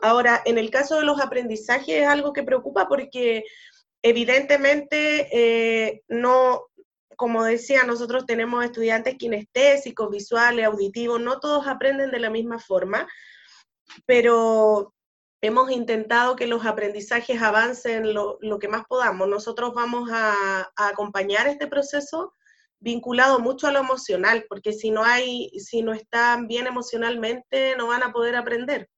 Ahora, en el caso de los aprendizajes es algo que preocupa porque evidentemente eh, no, como decía, nosotros tenemos estudiantes kinestésicos, visuales, auditivos, no todos aprenden de la misma forma, pero hemos intentado que los aprendizajes avancen lo, que más podamos. Nosotros vamos a, a, acompañar este proceso vinculado mucho a lo emocional, porque si no hay, si no están bien emocionalmente, no van a poder aprender.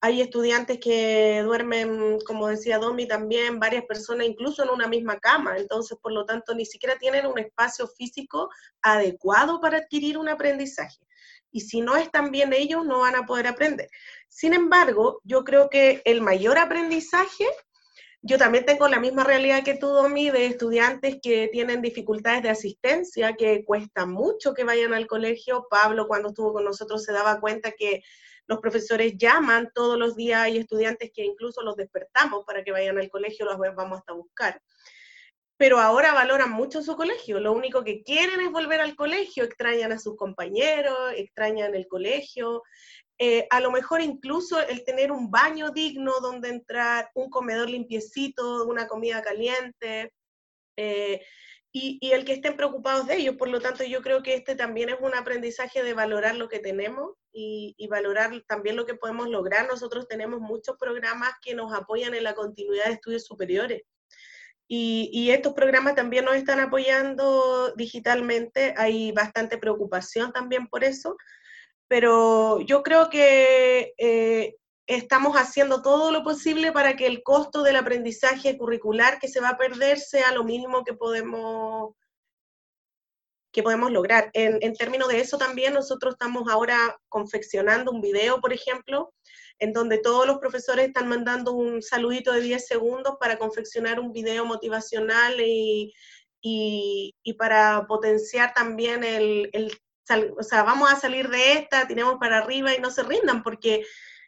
Hay estudiantes que duermen, como decía Domi, también varias personas, incluso en una misma cama, entonces por lo tanto ni siquiera tienen un espacio físico adecuado para adquirir un aprendizaje. Y si no están bien ellos, no van a poder aprender. Sin embargo, yo creo que el mayor aprendizaje yo también tengo la misma realidad que tú, Domi, de estudiantes que tienen dificultades de asistencia, que cuesta mucho que vayan al colegio. Pablo, cuando estuvo con nosotros, se daba cuenta que los profesores llaman todos los días, hay estudiantes que incluso los despertamos para que vayan al colegio, los vamos hasta buscar. Pero ahora valoran mucho su colegio, lo único que quieren es volver al colegio, extrañan a sus compañeros, extrañan el colegio, eh, a lo mejor incluso el tener un baño digno donde entrar, un comedor limpiecito, una comida caliente, eh, y, el que estén preocupados de ellos. Por lo tanto, yo creo que este también es un aprendizaje de valorar lo que tenemos y, y, valorar también lo que podemos lograr. Nosotros tenemos muchos programas que nos apoyan en la continuidad de estudios superiores. Y, y, estos programas también nos están apoyando digitalmente. Hay bastante preocupación también por eso pero yo creo que eh, estamos haciendo todo lo posible para que el costo del aprendizaje curricular que se va a perder sea lo mínimo que podemos que podemos lograr. En, en términos de eso también nosotros estamos ahora confeccionando un video, por ejemplo, en donde todos los profesores están mandando un saludito de 10 segundos para confeccionar un video motivacional y, y, para potenciar también el, el, o sea, vamos a salir de esta, tenemos para arriba y no se rindan, porque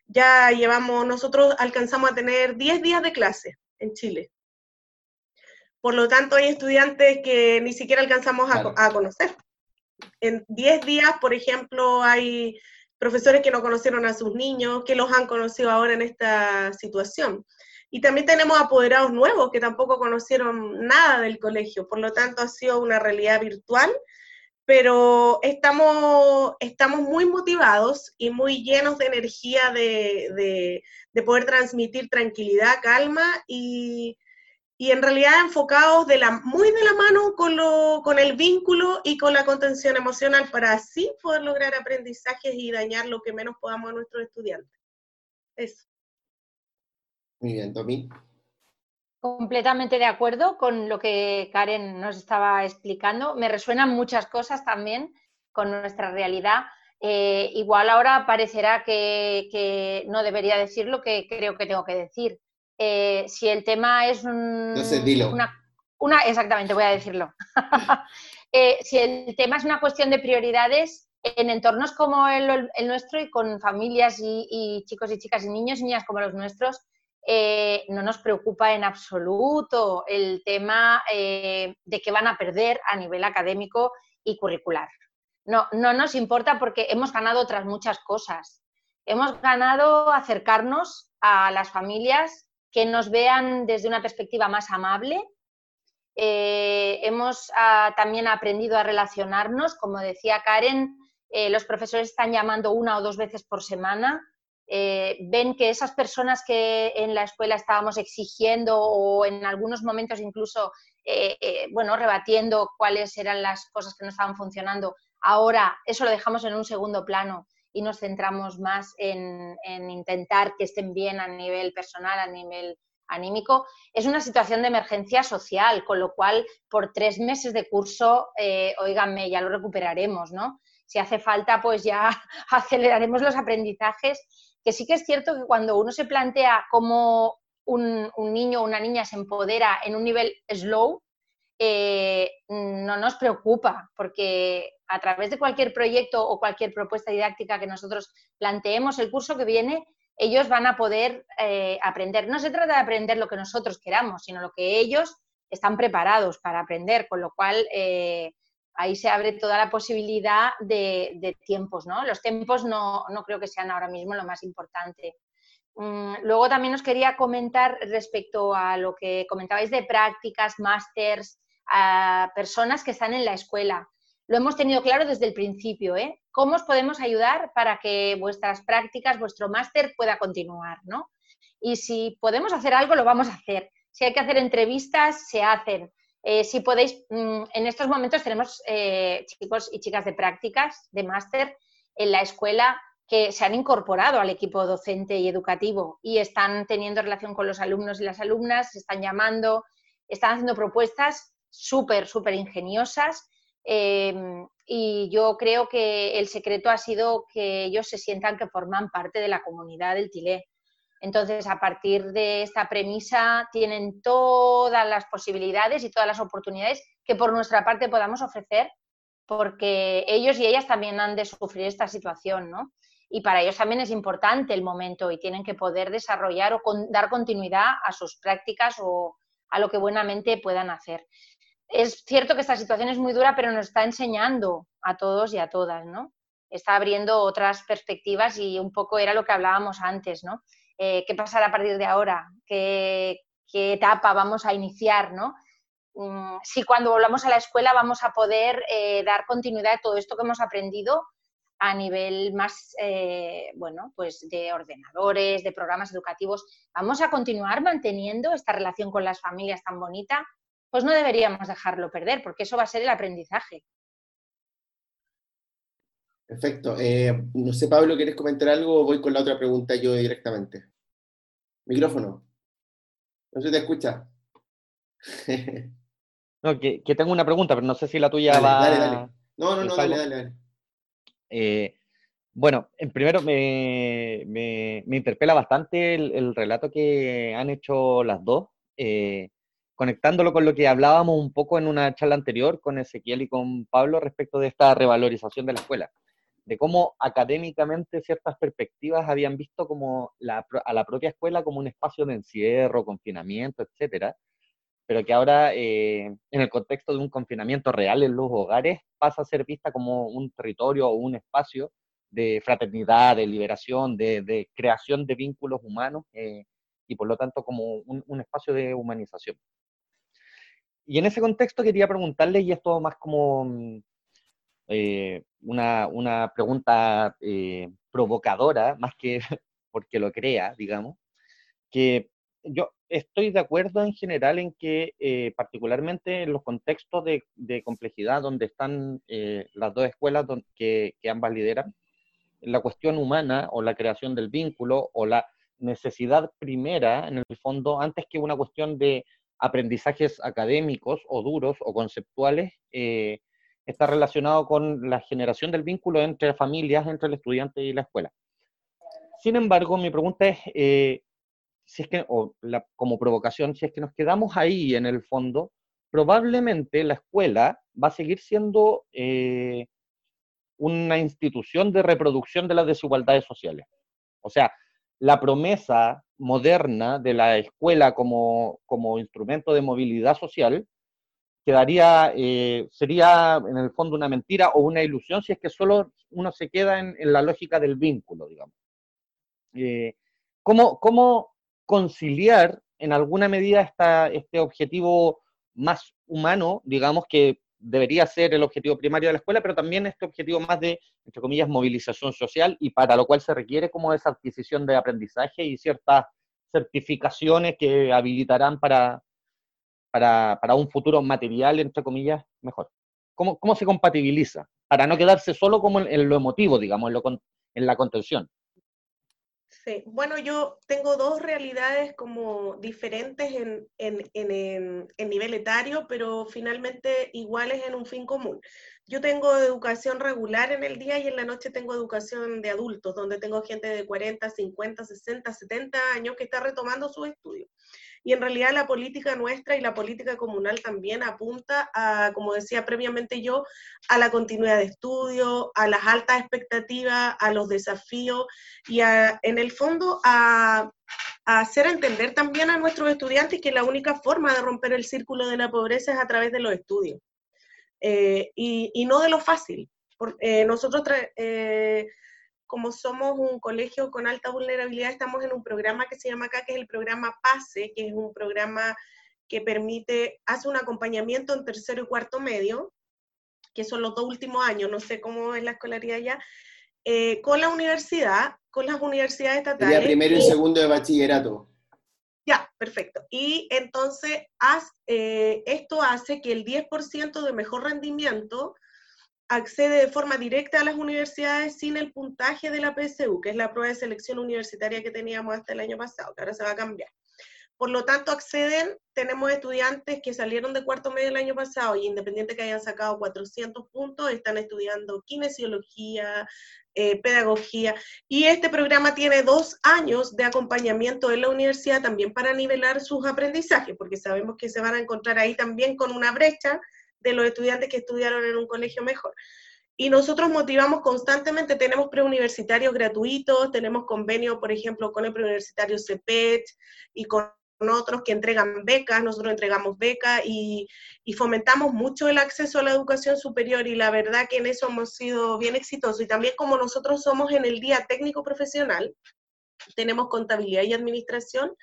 ya llevamos, nosotros alcanzamos a tener 10 días de clase en Chile. Por lo tanto, hay estudiantes que ni siquiera alcanzamos a, conocer. En 10 días, por ejemplo, hay profesores que no conocieron a sus niños, que los han conocido ahora en esta situación. Y también tenemos apoderados nuevos que tampoco conocieron nada del colegio, por lo tanto ha sido una realidad virtual pero estamos, estamos muy motivados y muy llenos de energía de, de, poder transmitir tranquilidad, calma y, y, en realidad enfocados de la, muy de la mano con, lo, con el vínculo y con la contención emocional para así poder lograr aprendizajes y dañar lo que menos podamos a nuestros estudiantes. Eso. Muy bien, Tommy. Completamente de acuerdo con lo que Karen nos estaba explicando. Me resuenan muchas cosas también con nuestra realidad. Eh, igual ahora parecerá que, no debería decir lo que creo que tengo que decir. Eh, si el tema es un, Una, exactamente, voy a decirlo. *laughs* Eh, si el tema es una cuestión de prioridades, en entornos como el, nuestro y con familias y, y, chicos y chicas y niños y niñas como los nuestros, eh, no nos preocupa en absoluto el tema eh, de que van a perder a nivel académico y curricular. No, no nos importa porque hemos ganado otras muchas cosas. Hemos ganado acercarnos a las familias que nos vean desde una perspectiva más amable. Eh, hemos ah, también aprendido a relacionarnos, como decía Karen, los profesores están llamando una o dos veces por semana eh, ven que esas personas que en la escuela estábamos exigiendo o en algunos momentos incluso, eh, eh, bueno, rebatiendo cuáles eran las cosas que no estaban funcionando, ahora eso lo dejamos en un segundo plano y nos centramos más en, intentar que estén bien a nivel personal, a nivel anímico, es una situación de emergencia social, con lo cual por tres meses de curso, eh, oíganme, ya lo recuperaremos, ¿no? Si hace falta, pues ya *laughs* aceleraremos los aprendizajes que sí que es cierto que cuando uno se plantea cómo un, niño o una niña se empodera en un nivel slow, eh, no nos preocupa, porque a través de cualquier proyecto o cualquier propuesta didáctica que nosotros planteemos el curso que viene, ellos van a poder eh, aprender. No se trata de aprender lo que nosotros queramos, sino lo que ellos están preparados para aprender, con lo cual eh, ahí se abre toda la posibilidad de, tiempos, ¿no? Los tiempos no, creo que sean ahora mismo lo más importante. Mm, luego también os quería comentar respecto a lo que comentabais de prácticas, másters, personas que están en la escuela. Lo hemos tenido claro desde el principio, ¿eh? ¿Cómo os podemos ayudar para que vuestras prácticas, vuestro máster pueda continuar, ¿no? Y si podemos hacer algo, lo vamos a hacer. Si hay que hacer entrevistas, se hacen. Eh, si podéis, mm, en estos momentos tenemos eh, chicos y chicas de prácticas, de máster, en la escuela que se han incorporado al equipo docente y educativo y están teniendo relación con los alumnos y las alumnas, se están llamando, están haciendo propuestas súper, súper ingeniosas. Em, y yo creo que el secreto ha sido que ellos se sientan que forman parte de la comunidad del Tilé. Entonces, a partir de esta premisa, tienen todas las posibilidades y todas las oportunidades que por nuestra parte podamos ofrecer, porque ellos y ellas también han de sufrir esta situación, ¿no? Y para ellos también es importante el momento y tienen que poder desarrollar o dar continuidad a sus prácticas o a lo que buenamente puedan hacer. Es cierto que esta situación es muy dura, pero nos está enseñando a todos y a todas, ¿no? Está abriendo otras perspectivas y un poco era lo que hablábamos antes, ¿no? Eh, qué pasará a partir de ahora, qué, etapa vamos a iniciar, ¿no? Mm, si cuando volvamos a la escuela vamos a poder eh, dar continuidad a todo esto que hemos aprendido a nivel más, eh, bueno, pues de ordenadores, de programas educativos, ¿vamos a continuar manteniendo esta relación con las familias tan bonita? Pues no deberíamos dejarlo perder, porque eso va a ser el aprendizaje. Perfecto. Eh, no sé, Pablo, ¿quieres comentar algo o voy con la otra pregunta yo directamente? Micrófono. No se te escucha. *laughs* no, que, tengo una pregunta, pero no sé si la tuya va... Dale, dale. No, no, no, dale, dale, dale. Eh, bueno, en primero me, me, interpela bastante el, relato que han hecho las dos, eh, conectándolo con lo que hablábamos un poco en una charla anterior con Ezequiel y con Pablo respecto de esta revalorización de la escuela de cómo académicamente ciertas perspectivas habían visto como a la propia escuela como un espacio de encierro, confinamiento, etcétera, pero que ahora eh, en el contexto de un confinamiento real en los hogares pasa a ser vista como un territorio o un espacio de fraternidad, de liberación, de, creación de vínculos humanos eh, y por lo tanto como un, espacio de humanización. Y en ese contexto quería preguntarle, y esto más como mm, eh, una, una, pregunta eh, provocadora, más que *laughs* porque lo crea, digamos, que yo estoy de acuerdo en general en que, eh, particularmente en los contextos de, complejidad donde están las dos escuelas que, que, ambas lideran, la cuestión humana o la creación del vínculo o la necesidad primera, en el fondo, antes que una cuestión de aprendizajes académicos o duros o conceptuales, está relacionado con la generación del vínculo entre familias, entre el estudiante y la escuela. Sin embargo, mi pregunta es, eh, si es que, o como provocación, si es que nos quedamos ahí en el fondo, probablemente la escuela va a seguir siendo eh, una institución de reproducción de las desigualdades sociales. O sea, la promesa moderna de la escuela como, como instrumento de movilidad social quedaría, eh, sería en el fondo una mentira o una ilusión si es que solo uno se queda en, la lógica del vínculo, digamos. Eh, ¿cómo, ¿cómo, conciliar en alguna medida esta, este objetivo más humano, digamos, que debería ser el objetivo primario de la escuela, pero también este objetivo más de, entre comillas, movilización social y para lo cual se requiere como esa adquisición de aprendizaje y ciertas certificaciones que habilitarán para, para, para, un futuro material, entre comillas, mejor? ¿Cómo, ¿Cómo, se compatibiliza? Para no quedarse solo como en, lo emotivo, digamos, en, lo, en la contención. Sí, bueno, yo tengo dos realidades como diferentes en, en, en, en, nivel etario, pero finalmente iguales en un fin común. Yo tengo educación regular en el día y en la noche tengo educación de adultos, donde tengo gente de 40, 50, 60, 70 años que está retomando sus estudios. Y en realidad la política nuestra y la política comunal también apunta a, como decía previamente yo, a la continuidad de estudio, a las altas expectativas, a los desafíos y en el fondo a, hacer entender también a nuestros estudiantes que la única forma de romper el círculo de la pobreza es a través de los estudios eh, y, no de lo fácil. Eh, nosotros eh, como somos un colegio con alta vulnerabilidad, estamos en un programa que se llama acá, que es el programa PASE, que es un programa que permite, hace un acompañamiento en tercero y cuarto medio, que son los dos últimos años, no sé cómo es la escolaridad ya, eh, con la universidad, con las universidades estatales. Sería primero y, segundo de bachillerato. Ya, perfecto. Y entonces, eh, esto hace que el 10% de mejor rendimiento accede de forma directa a las universidades sin el puntaje de la PSU, que es la prueba de selección universitaria que teníamos hasta el año pasado, que ahora se va a cambiar. por lo tanto acceden, tenemos estudiantes que salieron de cuarto medio el año pasado y independiente que hayan sacado 400 puntos, están estudiando kinesiología, eh, pedagogía. Y este programa tiene dos años de acompañamiento en la universidad también para nivelar sus aprendizajes, porque sabemos que se van a encontrar ahí también con una brecha de los estudiantes que estudiaron en un colegio mejor. Y nosotros motivamos constantemente, tenemos preuniversitarios gratuitos, tenemos convenio, por ejemplo, con el preuniversitario CEPET y con otros que entregan becas, nosotros entregamos becas y, y, fomentamos mucho el acceso a la educación superior y la verdad que en eso hemos sido bien exitosos. Y también como nosotros somos en el día técnico profesional, tenemos contabilidad y administración,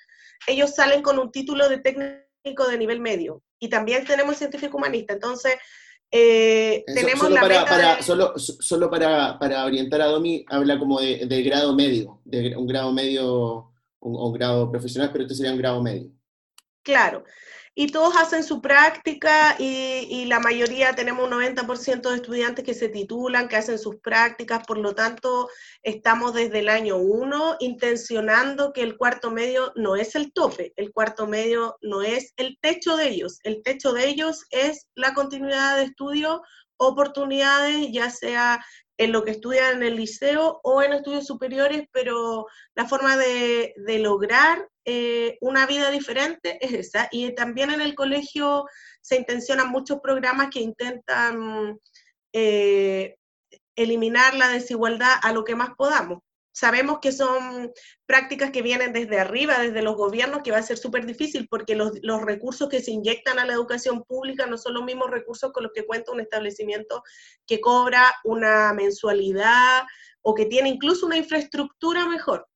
ellos salen con un título de técnico de nivel medio y también tenemos científico humanista. Entonces, eh, tenemos solo la para, meta para- de- solo, solo para, para orientar a Domi, habla como de, de grado medio, de un grado medio un, un grado profesional, pero este sería un grado medio. Claro. Y todos hacen su práctica y, la mayoría tenemos un 90% de estudiantes que se titulan, que hacen sus prácticas, por lo tanto estamos desde el año 1 intencionando que el cuarto medio no es el tope, el cuarto medio no es el techo de ellos, el techo de ellos es la continuidad de estudio, oportunidades, ya sea en lo que estudian en el liceo o en estudios superiores, pero la forma de, de lograr eh, una vida diferente es esa. Y también en el colegio se intencionan muchos programas que intentan eh, eliminar la desigualdad a lo que más podamos. Sabemos que son prácticas que vienen desde arriba, desde los gobiernos, que va a ser súper difícil porque los, los recursos que se inyectan a la educación pública no son los mismos recursos con los que cuenta un establecimiento que cobra una mensualidad o que tiene incluso una infraestructura mejor.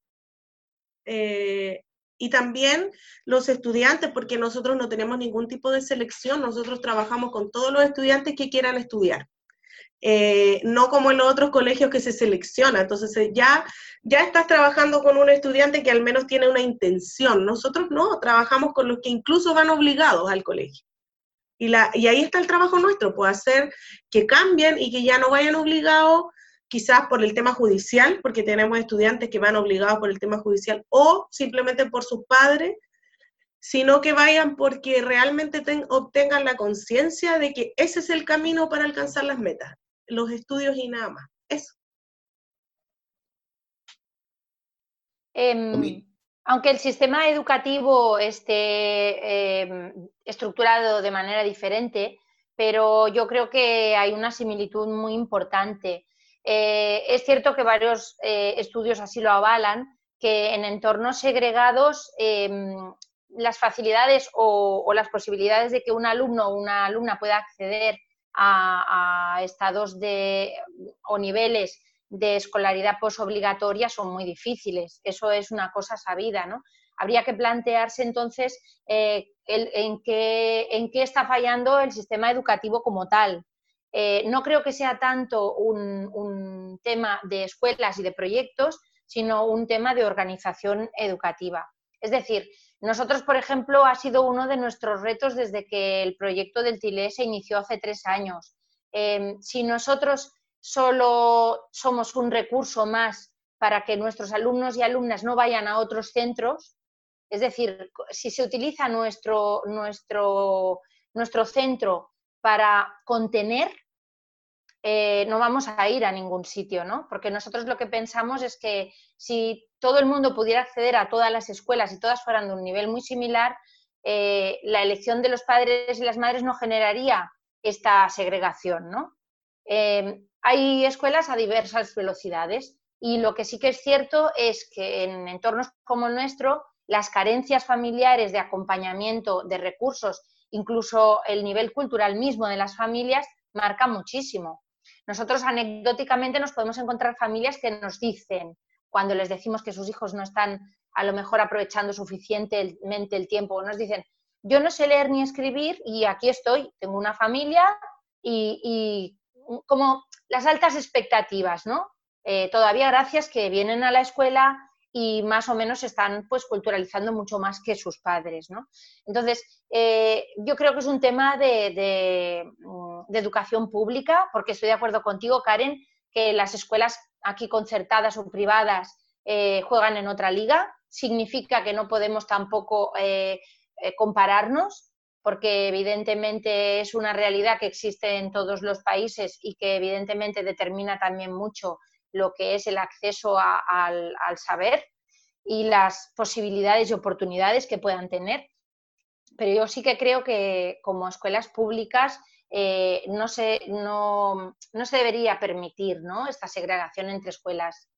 Eh, y también los estudiantes, porque nosotros no tenemos ningún tipo de selección, nosotros trabajamos con todos los estudiantes que quieran estudiar. Eh, no como en los otros colegios que se selecciona. Entonces eh, ya, ya estás trabajando con un estudiante que al menos tiene una intención. Nosotros no, trabajamos con los que incluso van obligados al colegio. Y, la, y ahí está el trabajo nuestro, pues hacer que cambien y que ya no vayan obligados, quizás por el tema judicial, porque tenemos estudiantes que van obligados por el tema judicial, o simplemente por sus padres, sino que vayan porque realmente ten- obtengan la conciencia de que ese es el camino para alcanzar las metas, los estudios y nada más. Eso. Em, aunque el sistema educativo esté em, estructurado de manera diferente, pero yo creo que hay una similitud muy importante. Eh, es cierto que varios eh, estudios así lo avalan, que en entornos segregados em, las facilidades o, las posibilidades de que un alumno o una alumna pueda acceder a, estados de, o niveles de escolaridad posobligatoria son muy difíciles. Eso es una cosa sabida, ¿no? Habría que plantearse entonces eh, en, qué, en qué está fallando el sistema educativo como tal. Eh, no creo que sea tanto un, tema de escuelas y de proyectos, sino un tema de organización educativa. Es decir, nosotros, por ejemplo, ha sido uno de nuestros retos desde que el proyecto del TILE se inició hace tres años. Eh, si nosotros solo somos un recurso más para que nuestros alumnos y alumnas no vayan a otros centros, es decir, si se utiliza nuestro, nuestro, nuestro centro para contener, eh, no vamos a ir a ningún sitio, ¿no? Porque nosotros lo que pensamos es que si todo el mundo pudiera acceder a todas las escuelas y todas fueran de un nivel muy similar, eh, la elección de los padres y las madres no generaría esta segregación, ¿no? Eh, hay escuelas a diversas velocidades y lo que sí que es cierto es que en entornos como el nuestro, las carencias familiares de acompañamiento, de recursos, incluso el nivel cultural mismo de las familias, marca muchísimo. Nosotros anecdóticamente nos podemos encontrar familias que nos dicen, cuando les decimos que sus hijos no están a lo mejor aprovechando suficientemente el tiempo, nos dicen, yo no sé leer ni escribir y aquí estoy, tengo una familia y, como las altas expectativas, ¿no? Eh, todavía gracias que vienen a la escuela y más o menos están pues culturalizando mucho más que sus padres, ¿no? Entonces, eh, yo creo que es un tema de, de, de, educación pública, porque estoy de acuerdo contigo, Karen, que las escuelas aquí concertadas o privadas eh, juegan en otra liga significa que no podemos tampoco eh, compararnos, porque evidentemente es una realidad que existe en todos los países y que evidentemente determina también mucho lo que es el acceso al, saber y las posibilidades y oportunidades que puedan tener. Pero yo sí que creo que como escuelas públicas eh, no, se, no, se debería permitir ¿no? esta segregación entre escuelas,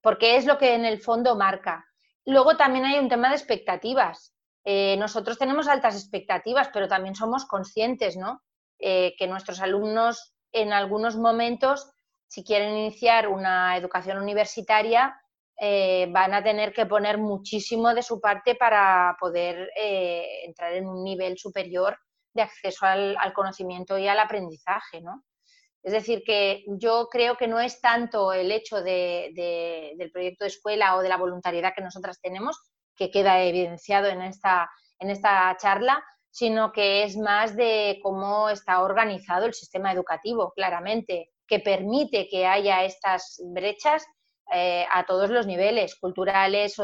porque es lo que en el fondo marca. Luego también hay un tema de expectativas. Eh, nosotros tenemos altas expectativas, pero también somos conscientes ¿no? Eh, que nuestros alumnos en algunos momentos, si quieren iniciar una educación universitaria, van a tener que poner muchísimo de su parte para poder entrar en un nivel superior de acceso al, conocimiento y al aprendizaje, ¿no? Es decir, que yo creo que no es tanto el hecho del proyecto de escuela o de la voluntariedad que nosotras tenemos, que queda evidenciado en esta, en esta charla, sino que es más de cómo está organizado el sistema educativo, claramente, que permite que haya estas brechas eh, a todos los niveles, culturales,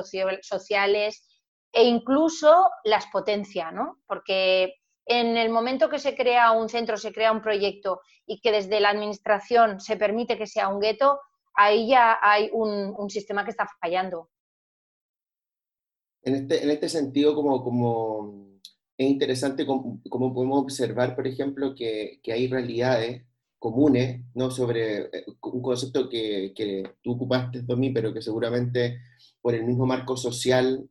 sociales e incluso las potencia, ¿no? Porque en el momento que se crea un centro, se crea un proyecto y que desde la administración se permite que sea un gueto, ahí ya hay un, sistema que está fallando. En este, este sentido, como, es interesante como, podemos observar, por ejemplo, que, hay realidades comunes ¿no? sobre eh, un concepto que, que tú ocupaste, Tommy, pero que seguramente por el mismo marco social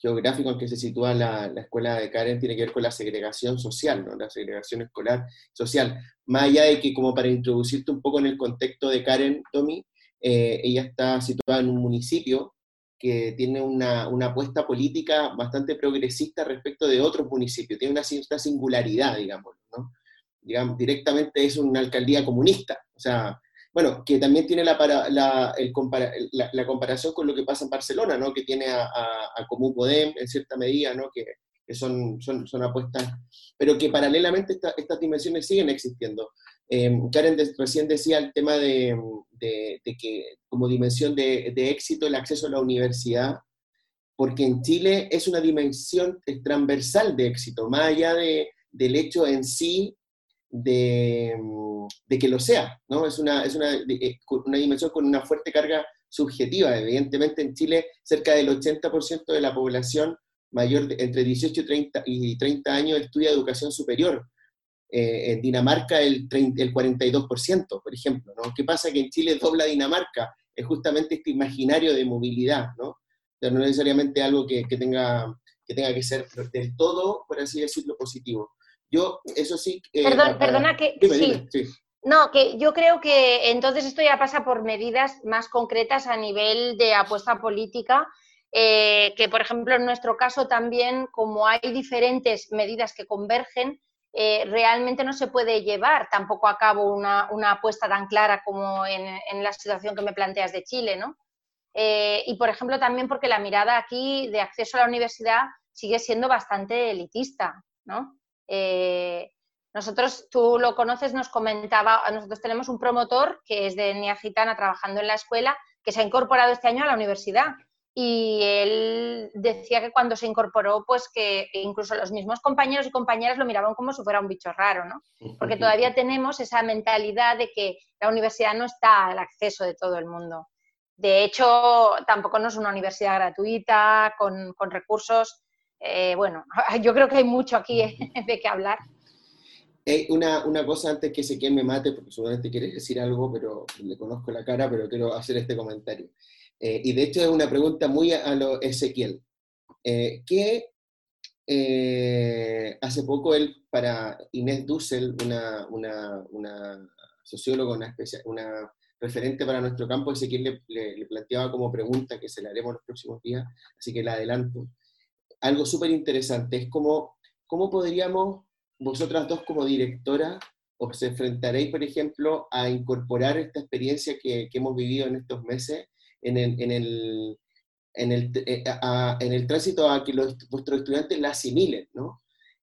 geográfico en que se sitúa la, escuela de Karen tiene que ver con la segregación social, ¿no? la segregación escolar social. Más allá de que, como para introducirte un poco en el contexto de Karen, Tommy, eh, ella está situada en un municipio que tiene una, una, apuesta política bastante progresista respecto de otros municipios, tiene una cierta singularidad, digamos, ¿no? Digamos, directamente es una alcaldía comunista, o sea, bueno, que también tiene la, la, la, comparación con lo que pasa en Barcelona, ¿no? que tiene a, a, Comú Podem en cierta medida, ¿no? que, son, son, son, apuestas, pero que paralelamente estas dimensiones siguen existiendo. Eh, Karen recién decía el tema de, de, que como dimensión de, de, éxito el acceso a la universidad, porque en Chile es una dimensión transversal de éxito, más allá de, del hecho en sí de, de que lo sea, ¿no? Es una, es una, eh, una dimensión con una fuerte carga subjetiva. Evidentemente en Chile cerca del 80% de la población mayor de, entre 18 y 30, y 30 años estudia educación superior. Eh, en Dinamarca el, el 42%, por ejemplo. ¿no? ¿Qué pasa? Que en Chile dobla Dinamarca. Es justamente este imaginario de movilidad, ¿no? Pero no necesariamente algo que, que, tenga, que tenga que ser del todo, por así decirlo, positivo. Yo, eso sí... Eh, Perdón, perdona que... sí. No, que yo creo que entonces esto ya pasa por medidas más concretas a nivel de apuesta política, eh, que por ejemplo en nuestro caso también, como hay diferentes medidas que convergen, eh, realmente no se puede llevar tampoco a cabo una, apuesta tan clara como en, la situación que me planteas de Chile, ¿no? y por ejemplo también porque la mirada aquí de acceso a la universidad sigue siendo bastante elitista, ¿no? Eh, nosotros, tú lo conoces, nos comentaba, nosotros tenemos un promotor que es de etnia gitana trabajando en la escuela, que se ha incorporado este año a la universidad. Y él decía que cuando se incorporó, pues que incluso los mismos compañeros y compañeras lo miraban como si fuera un bicho raro, ¿no? Porque todavía tenemos esa mentalidad de que la universidad no está al acceso de todo el mundo. De hecho, tampoco no es una universidad gratuita, con, con recursos eh, bueno, *laughs* yo creo que hay mucho aquí *laughs* de qué hablar. una, una, cosa antes que Ezequiel me mate, porque seguramente quieres decir algo, pero le conozco la cara, pero quiero hacer este comentario. Eh, y de hecho es una pregunta muy a, lo Ezequiel. Eh, que hace poco él, para Inés Dussel, una, una, una socióloga, una, una referente para nuestro campo, Ezequiel le, le, planteaba como pregunta que se le haremos los próximos días, así que la adelanto algo súper interesante, es como, ¿cómo podríamos, vosotras dos como directora, os enfrentaréis, por ejemplo, a incorporar esta experiencia que, hemos vivido en estos meses en el, en el, en el, eh, en el tránsito a que los, vuestros estudiantes la asimilen, ¿no?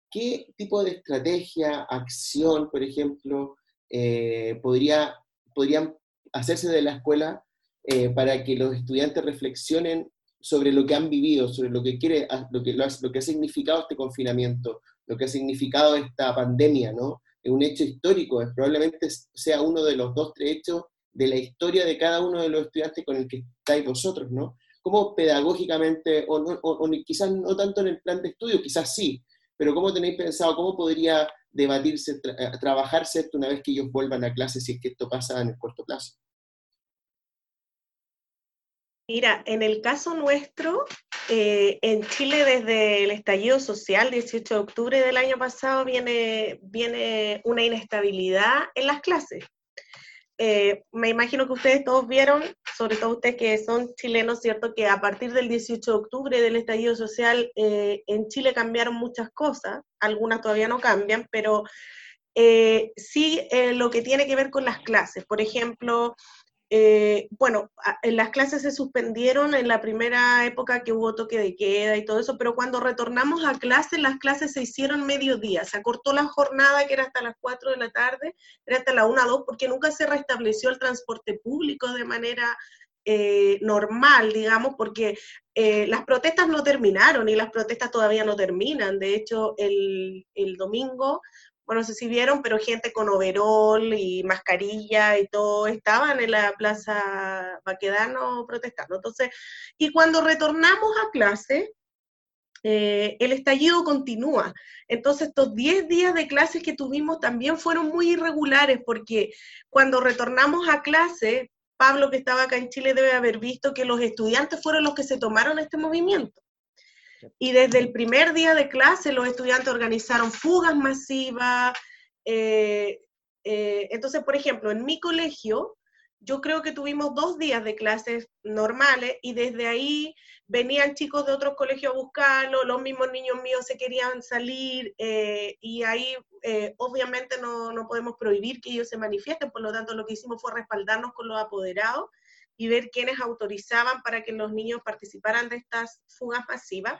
¿Qué tipo de estrategia, acción, por ejemplo, eh, podría, podrían hacerse de la escuela eh, para que los estudiantes reflexionen sobre lo que han vivido, sobre lo que quiere, lo que, lo, que ha significado este confinamiento, lo que ha significado esta pandemia, ¿no? Es un hecho histórico, es, probablemente sea uno de los dos, tres hechos de la historia de cada uno de los estudiantes con el que estáis vosotros, ¿no? ¿Cómo pedagógicamente, o, o, quizás no tanto en el plan de estudio, quizás sí, pero cómo tenéis pensado, cómo podría debatirse, eh, trabajarse esto una vez que ellos vuelvan a clase, si es que esto pasa en el corto plazo? Mira, en el caso nuestro, eh, en Chile desde el estallido social, 18 de octubre del año pasado, viene, viene una inestabilidad en las clases. Eh, me imagino que ustedes todos vieron, sobre todo ustedes que son chilenos, ¿cierto? Que a partir del 18 de octubre del estallido social eh, en Chile cambiaron muchas cosas, algunas todavía no cambian, pero sí lo que tiene que ver con las clases. Por ejemplo, eh, bueno, las clases se suspendieron en la primera época que hubo toque de queda y todo eso, pero cuando retornamos a clases, las clases se hicieron mediodía, se acortó la jornada que era hasta las 4 de la tarde, era hasta la 1 2, porque nunca se restableció el transporte público de manera eh, normal, digamos, porque eh, las protestas no terminaron y las protestas todavía no terminan. De hecho, el, el domingo bueno, no sé si vieron, pero gente con overol y mascarilla y todo estaban en la Plaza Baquedano protestando. Entonces, y cuando retornamos a clase, eh, el estallido continúa. Entonces, estos 10 días de clases que tuvimos también fueron muy irregulares porque cuando retornamos a clase, Pablo, que estaba acá en Chile, debe haber visto que los estudiantes fueron los que se tomaron este movimiento. Y desde el primer día de clase los estudiantes organizaron fugas masivas. Eh, eh, entonces, por ejemplo, en mi colegio, yo creo que tuvimos dos días de clases normales y desde ahí venían chicos de otros colegios a buscarlo, los mismos niños míos se querían salir eh, y ahí obviamente no, no, podemos prohibir que ellos se manifiesten, por lo tanto lo que hicimos fue respaldarnos con los apoderados y ver quiénes autorizaban para que los niños participaran de estas fugas masivas.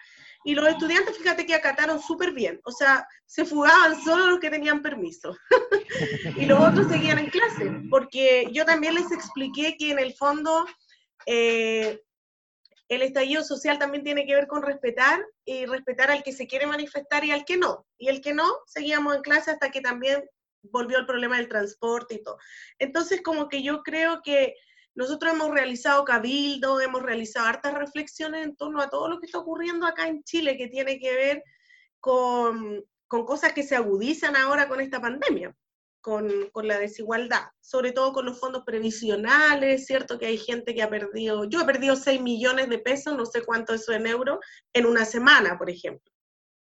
Y los estudiantes, fíjate que acataron súper bien, o sea, se fugaban solo los que tenían permiso *laughs* y los otros seguían en clase, porque yo también les expliqué que en el fondo eh, el estallido social también tiene que ver con respetar y respetar al que se quiere manifestar y al que no. Y el que no, seguíamos en clase hasta que también volvió el problema del transporte y todo. Entonces, como que yo creo que nosotros hemos realizado cabildo, hemos realizado hartas reflexiones en torno a todo lo que está ocurriendo acá en Chile, que tiene que ver con, cosas que se agudizan ahora con esta pandemia, con, la desigualdad, sobre todo con los fondos previsionales, ¿cierto? Que hay gente que ha perdido, yo he perdido 6 millones de pesos, no sé cuánto eso en euros, en una semana, por ejemplo.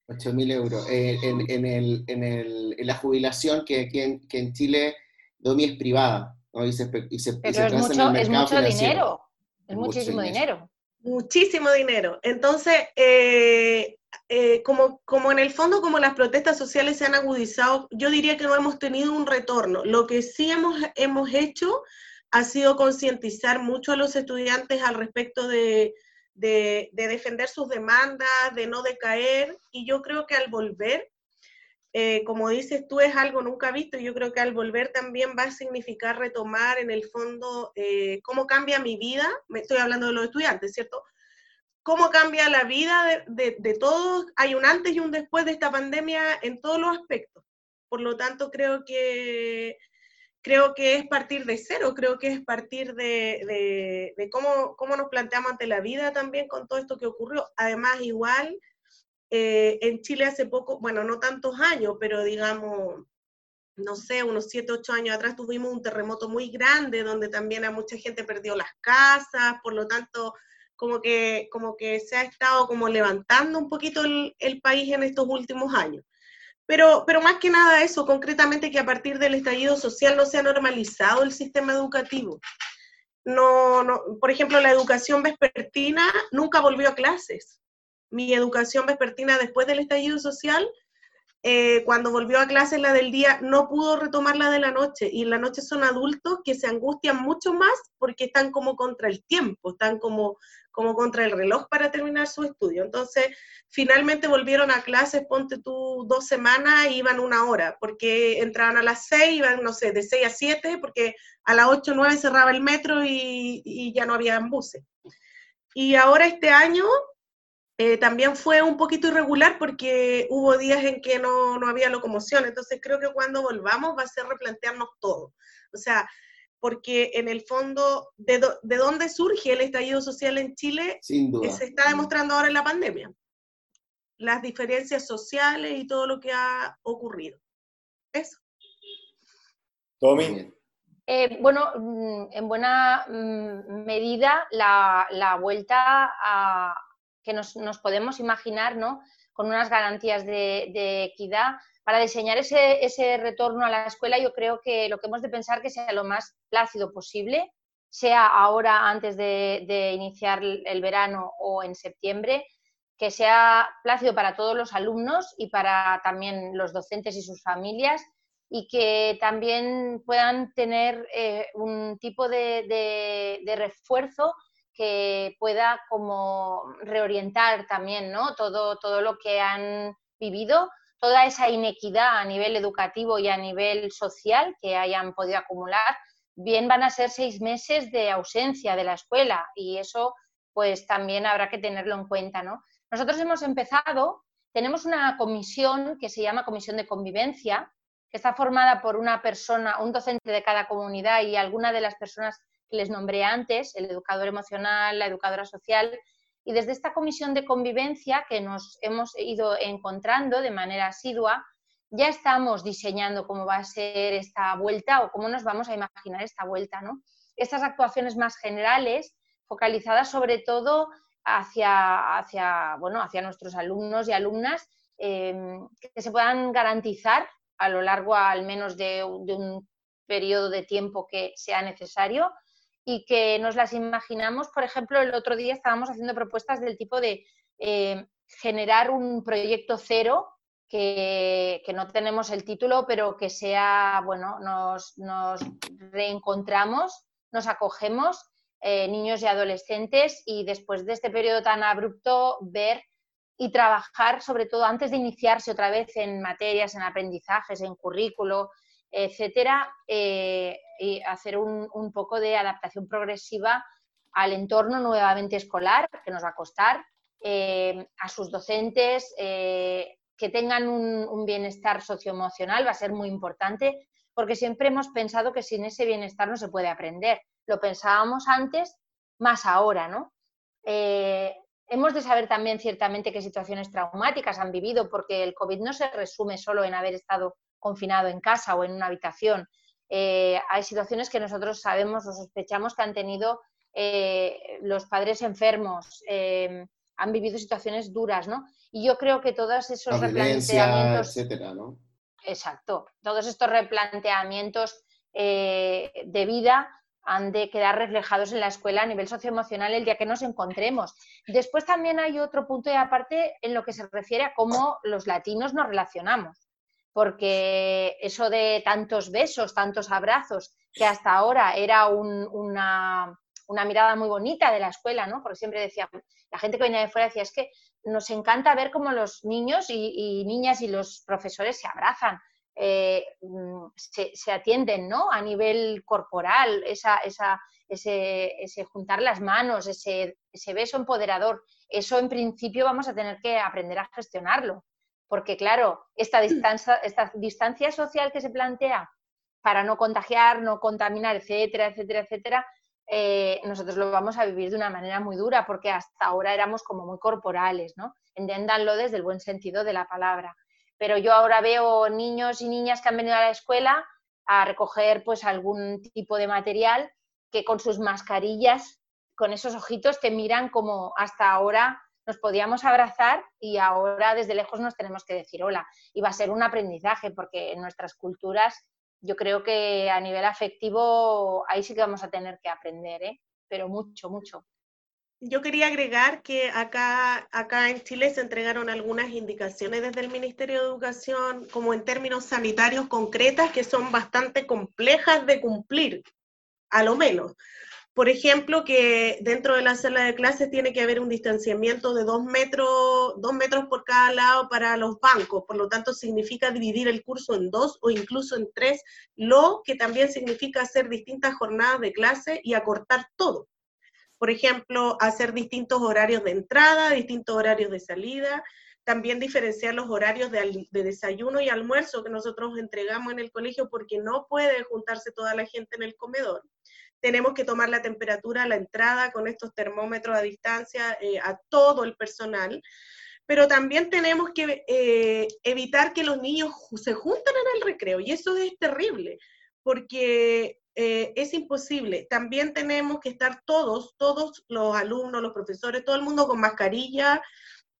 8 mil euros. Eh, en, en, la jubilación que, que, que en Chile Domi es privada. Pero es mucho, es mucho dinero, es, muchísimo dinero. Muchísimo dinero. Entonces, eh, eh, como, como en el fondo, como las protestas sociales se han agudizado, yo diría que no hemos tenido un retorno. Lo que sí hemos, hemos hecho ha sido concientizar mucho a los estudiantes al respecto de, de, de, defender sus demandas, de no decaer, y yo creo que al volver eh, como dices tú, es algo nunca visto. Yo creo que al volver también va a significar retomar en el fondo eh, cómo cambia mi vida. Me estoy hablando de los estudiantes, ¿cierto? Cómo cambia la vida de, de, todos. Hay un antes y un después de esta pandemia en todos los aspectos. Por lo tanto, creo que creo que es partir de cero, creo que es partir de, de, cómo, cómo nos planteamos ante la vida también con todo esto que ocurrió. Además, igual, eh, en Chile hace poco, bueno, no tantos años, pero digamos, no sé, unos 7, 8 años atrás tuvimos un terremoto muy grande donde también a mucha gente perdió las casas, por lo tanto, como que, como que se ha estado como levantando un poquito el, país en estos últimos años. Pero, pero más que nada eso, concretamente que a partir del estallido social no se ha normalizado el sistema educativo. No, no, por ejemplo, la educación vespertina nunca volvió a clases mi educación vespertina después del estallido social, eh, cuando volvió a clases la del día, no pudo retomar la de la noche. Y en la noche son adultos que se angustian mucho más porque están como contra el tiempo, están como, como contra el reloj para terminar su estudio. Entonces, finalmente volvieron a clases, ponte tú dos semanas, iban una hora, porque entraban a las seis, iban, no sé, de seis a siete, porque a las ocho o nueve cerraba el metro y, ya no había buses. Y ahora este año eh, también fue un poquito irregular porque hubo días en que no, no, había locomoción, entonces creo que cuando volvamos va a ser replantearnos todo. O sea, porque en el fondo, ¿de, de dónde surge el estallido social en Chile? Sin duda. se está demostrando ahora en la pandemia. Las diferencias sociales y todo lo que ha ocurrido. Eso. Tommy. Eh, bueno, mm, en buena mm, medida la, la vuelta a, que nos, podemos imaginar, ¿no? Con unas garantías de, equidad. Para diseñar ese, retorno a la escuela, yo creo que lo que hemos de pensar que sea lo más plácido posible, sea ahora antes de, iniciar el verano o en septiembre, que sea plácido para todos los alumnos y para también los docentes y sus familias y que también puedan tener eh, un tipo de, refuerzo que pueda como reorientar también ¿no? todo, todo lo que han vivido, toda esa inequidad a nivel educativo y a nivel social que hayan podido acumular, bien van a ser seis meses de ausencia de la escuela y eso pues también habrá que tenerlo en cuenta. ¿no? Nosotros hemos empezado, tenemos una comisión que se llama Comisión de Convivencia, que está formada por una persona, un docente de cada comunidad y alguna de las personas les nombré antes, el educador emocional, la educadora social, y desde esta comisión de convivencia que nos hemos ido encontrando de manera asidua, ya estamos diseñando cómo va a ser esta vuelta o cómo nos vamos a imaginar esta vuelta. ¿no? Estas actuaciones más generales, focalizadas sobre todo hacia, hacia, bueno, hacia nuestros alumnos y alumnas, eh, que se puedan garantizar a lo largo al menos de, de un periodo de tiempo que sea necesario, y que nos las imaginamos, por ejemplo, el otro día estábamos haciendo propuestas del tipo de eh, generar un proyecto cero que, no tenemos el título, pero que sea, bueno, nos, reencontramos, nos acogemos, eh, niños y adolescentes, y después de este periodo tan abrupto, ver y trabajar, sobre todo antes de iniciarse otra vez en materias, en aprendizajes, en currículo, etcétera, eh, y hacer un, poco de adaptación progresiva al entorno nuevamente escolar, que nos va a costar, eh, a sus docentes, eh, que tengan un, bienestar socioemocional, va a ser muy importante, porque siempre hemos pensado que sin ese bienestar no se puede aprender. Lo pensábamos antes, más ahora, ¿no? hemos de saber también ciertamente qué situaciones traumáticas han vivido, porque el COVID no se resume solo en haber estado confinado en casa o en una habitación. Eh, hay situaciones que nosotros sabemos o sospechamos que han tenido eh, los padres enfermos, eh, han vivido situaciones duras, ¿no? Y yo creo que todos esos replanteamientos... Etcétera, ¿no? Exacto, todos estos replanteamientos de vida han de quedar reflejados en la escuela a nivel socioemocional el día que nos encontremos. Después también hay otro punto de aparte en lo que se refiere a cómo los latinos nos relacionamos porque eso de tantos besos, tantos abrazos, que hasta ahora era una, mirada muy bonita de la escuela, ¿no? Porque siempre decía, la gente que venía de fuera decía, es que nos encanta ver cómo los niños y, niñas y los profesores se abrazan, eh, mm, se, atienden, ¿no? A nivel corporal, esa, esa, ese, ese, juntar las manos, ese, ese beso empoderador, eso en principio vamos a tener que aprender a gestionarlo porque claro, esta distancia, esta distancia social que se plantea para no contagiar, no contaminar, etcétera, etcétera, etcétera, eh, nosotros lo vamos a vivir de una manera muy dura porque hasta ahora éramos como muy corporales, ¿no? Enténdanlo desde el buen sentido de la palabra. Pero yo ahora veo niños y niñas que han venido a la escuela a recoger pues algún tipo de material que con sus mascarillas, con esos ojitos te miran como hasta ahora nos podíamos abrazar y ahora desde lejos nos tenemos que decir hola. Y va a ser un aprendizaje porque en nuestras culturas yo creo que a nivel afectivo ahí sí que vamos a tener que aprender, ¿eh? pero mucho, mucho. Yo quería agregar que acá, acá en Chile se entregaron algunas indicaciones desde el Ministerio de Educación, como en términos sanitarios concretas, que son bastante complejas de cumplir, a lo menos. Por ejemplo, que dentro de la sala de clases tiene que haber un distanciamiento de dos metros, dos metros por cada lado para los bancos, por lo tanto significa dividir el curso en dos o incluso en tres, lo que también significa hacer distintas jornadas de clase y acortar todo. por ejemplo, hacer distintos horarios de entrada, distintos horarios de salida, también diferenciar los horarios de, desayuno y almuerzo que nosotros entregamos en el colegio porque no puede juntarse toda la gente en el comedor. Tenemos que tomar la temperatura a la entrada con estos termómetros a distancia eh, a todo el personal pero también tenemos que eh, evitar que los niños se junten en el recreo, y eso es terrible, porque eh, es imposible. También tenemos que estar todos, todos los alumnos, los profesores, todo el mundo con mascarilla,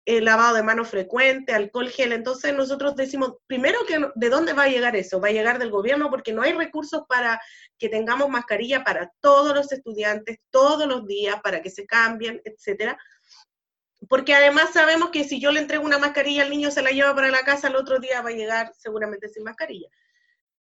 eh, lavado de manos frecuente, alcohol gel. Entonces nosotros decimos, primero que de dónde va a llegar eso, va a llegar del gobierno porque no hay recursos para que tengamos mascarilla para todos los estudiantes todos los días, para que se cambien, etcétera. Porque además sabemos que si yo le entrego una mascarilla al niño, se la lleva para la casa, el otro día va a llegar seguramente sin mascarilla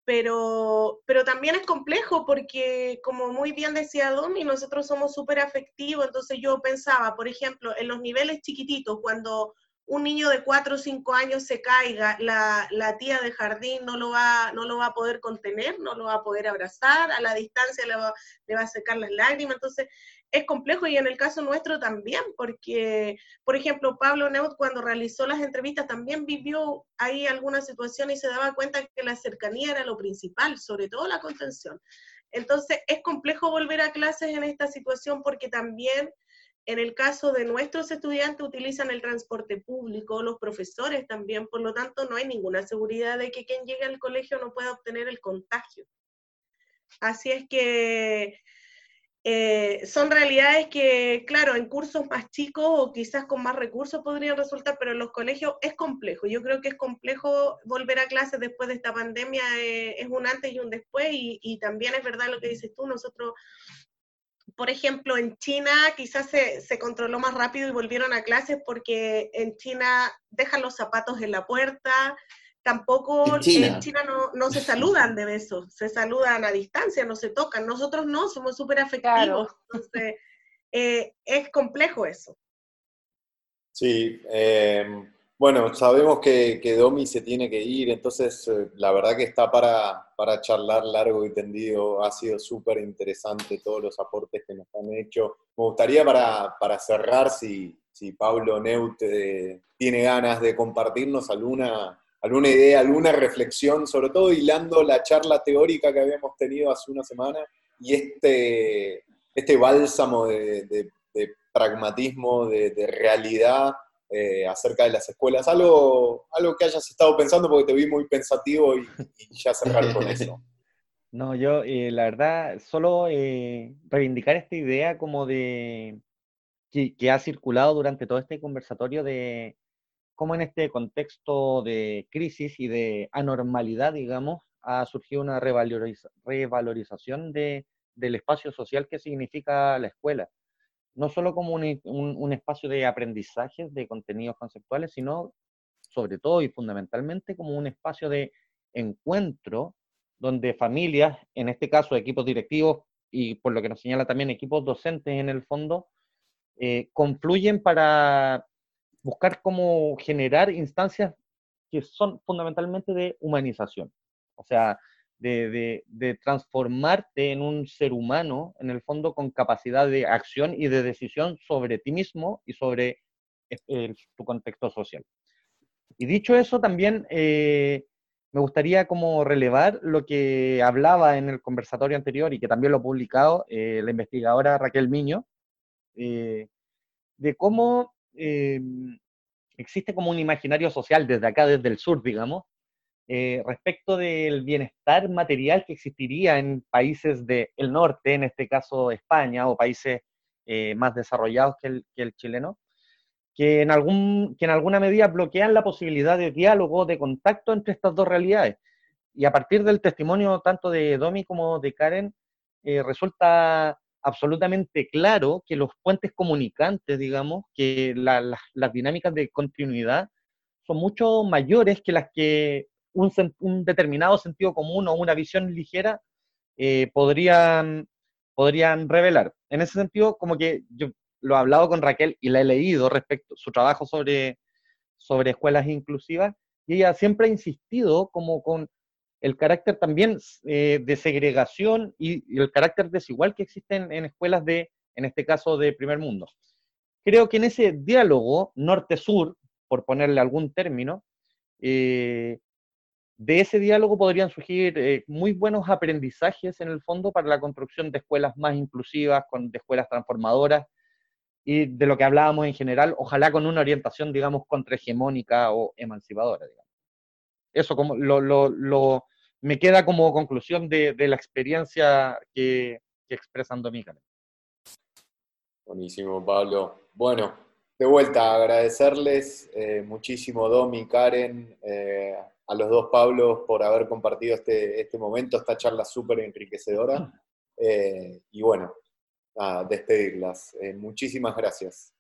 pero, pero también es complejo porque, como muy bien decía Domi, nosotros somos súper afectivos, entonces yo pensaba, por ejemplo, en los niveles chiquititos, cuando un niño de 4 o 5 años se caiga, la, la, tía de jardín no lo, va, no lo va a poder contener, no lo va a poder abrazar, a la distancia le va, le va a secar las lágrimas, entonces es complejo y en el caso nuestro también, porque, por ejemplo, Pablo Neut cuando realizó las entrevistas también vivió ahí alguna situación y se daba cuenta que la cercanía era lo principal, sobre todo la contención. Entonces, es complejo volver a clases en esta situación porque también en el caso de nuestros estudiantes utilizan el transporte público, los profesores también, por lo tanto no hay ninguna seguridad de que quien llegue al colegio no pueda obtener el contagio. Así es que eh, son realidades que, claro, en cursos más chicos o quizás con más recursos podrían resultar, pero en los colegios es complejo. Yo creo que es complejo volver a clases después de esta pandemia, eh, es un antes y un después, y, también es verdad lo que dices tú, nosotros, por ejemplo, en China quizás se, se controló más rápido y volvieron a clases porque en China dejan los zapatos en la puerta, tampoco en China, no, se saludan de besos, se saludan a distancia, no se tocan. Nosotros no, somos súper afectivos. Entonces, eh, es complejo eso. Sí, em, bueno, sabemos que, que, Domi se tiene que ir, entonces eh, la verdad que está para, para charlar largo y tendido. Ha sido súper interesante todos los aportes que nos han hecho. Me gustaría para, para cerrar, si, si Pablo Neut eh, tiene ganas de compartirnos alguna alguna idea, alguna reflexión, sobre todo hilando la charla teórica que habíamos tenido hace una semana y este, este bálsamo de, pragmatismo, de, realidad eh, acerca de las escuelas. Algo, algo que hayas estado pensando porque te vi muy pensativo y, ya cerrar con eso. *laughs* No, yo eh, la verdad, solo eh, reivindicar esta idea como de que, ha circulado durante todo este conversatorio de, cómo en este contexto de crisis y de anormalidad, digamos, ha surgido una revalorización de, del espacio social que significa la escuela. No solo como un, un, espacio de aprendizaje de contenidos conceptuales, sino sobre todo y fundamentalmente como un espacio de encuentro donde familias, en este caso equipos directivos y por lo que nos señala también equipos docentes en el fondo, eh, confluyen para buscar cómo generar instancias que son fundamentalmente de humanización, o sea, de, transformarte en un ser humano, en el fondo, con capacidad de acción y de decisión sobre ti mismo y sobre tu contexto social. Y dicho eso, también eh, me gustaría como relevar lo que hablaba en el conversatorio anterior y que también lo ha publicado eh, la investigadora Raquel Miño, eh, de cómo Em, existe como un imaginario social desde acá, desde el sur, digamos, eh, respecto del bienestar material que existiría en países del norte, en este caso España, o países eh, más desarrollados que el, chileno, que en, algún, que en alguna medida bloquean la posibilidad de diálogo, de contacto entre estas dos realidades. Y a partir del testimonio tanto de Domi como de Karen, eh, resulta absolutamente claro que los puentes comunicantes, digamos, que las dinámicas de continuidad son mucho mayores que las que un, determinado sentido común o una visión ligera eh, podrían, podrían revelar. En ese sentido, como que yo lo he hablado con Raquel y la he leído respecto su trabajo sobre, sobre escuelas inclusivas, y ella siempre ha insistido como con el carácter también eh, de segregación y, el carácter desigual que existen en escuelas de en este caso de primer mundo. Creo que en ese diálogo norte-sur, por ponerle algún término, eh, de ese diálogo podrían surgir eh, muy buenos aprendizajes en el fondo para la construcción de escuelas más inclusivas, con, de escuelas transformadoras y de lo que hablábamos en general, ojalá con una orientación, digamos, contrahegemónica o emancipadora. Eso como lo, me queda como conclusión de, de la experiencia que, que expresan Dominicana. Buenísimo, Pablo. Bueno, de vuelta, agradecerles eh, muchísimo, Domi, Karen, eh, a los dos Pablos por haber compartido este, este momento, esta charla súper enriquecedora. *laughs* Eh, y bueno, despedirlas. muchísimas gracias.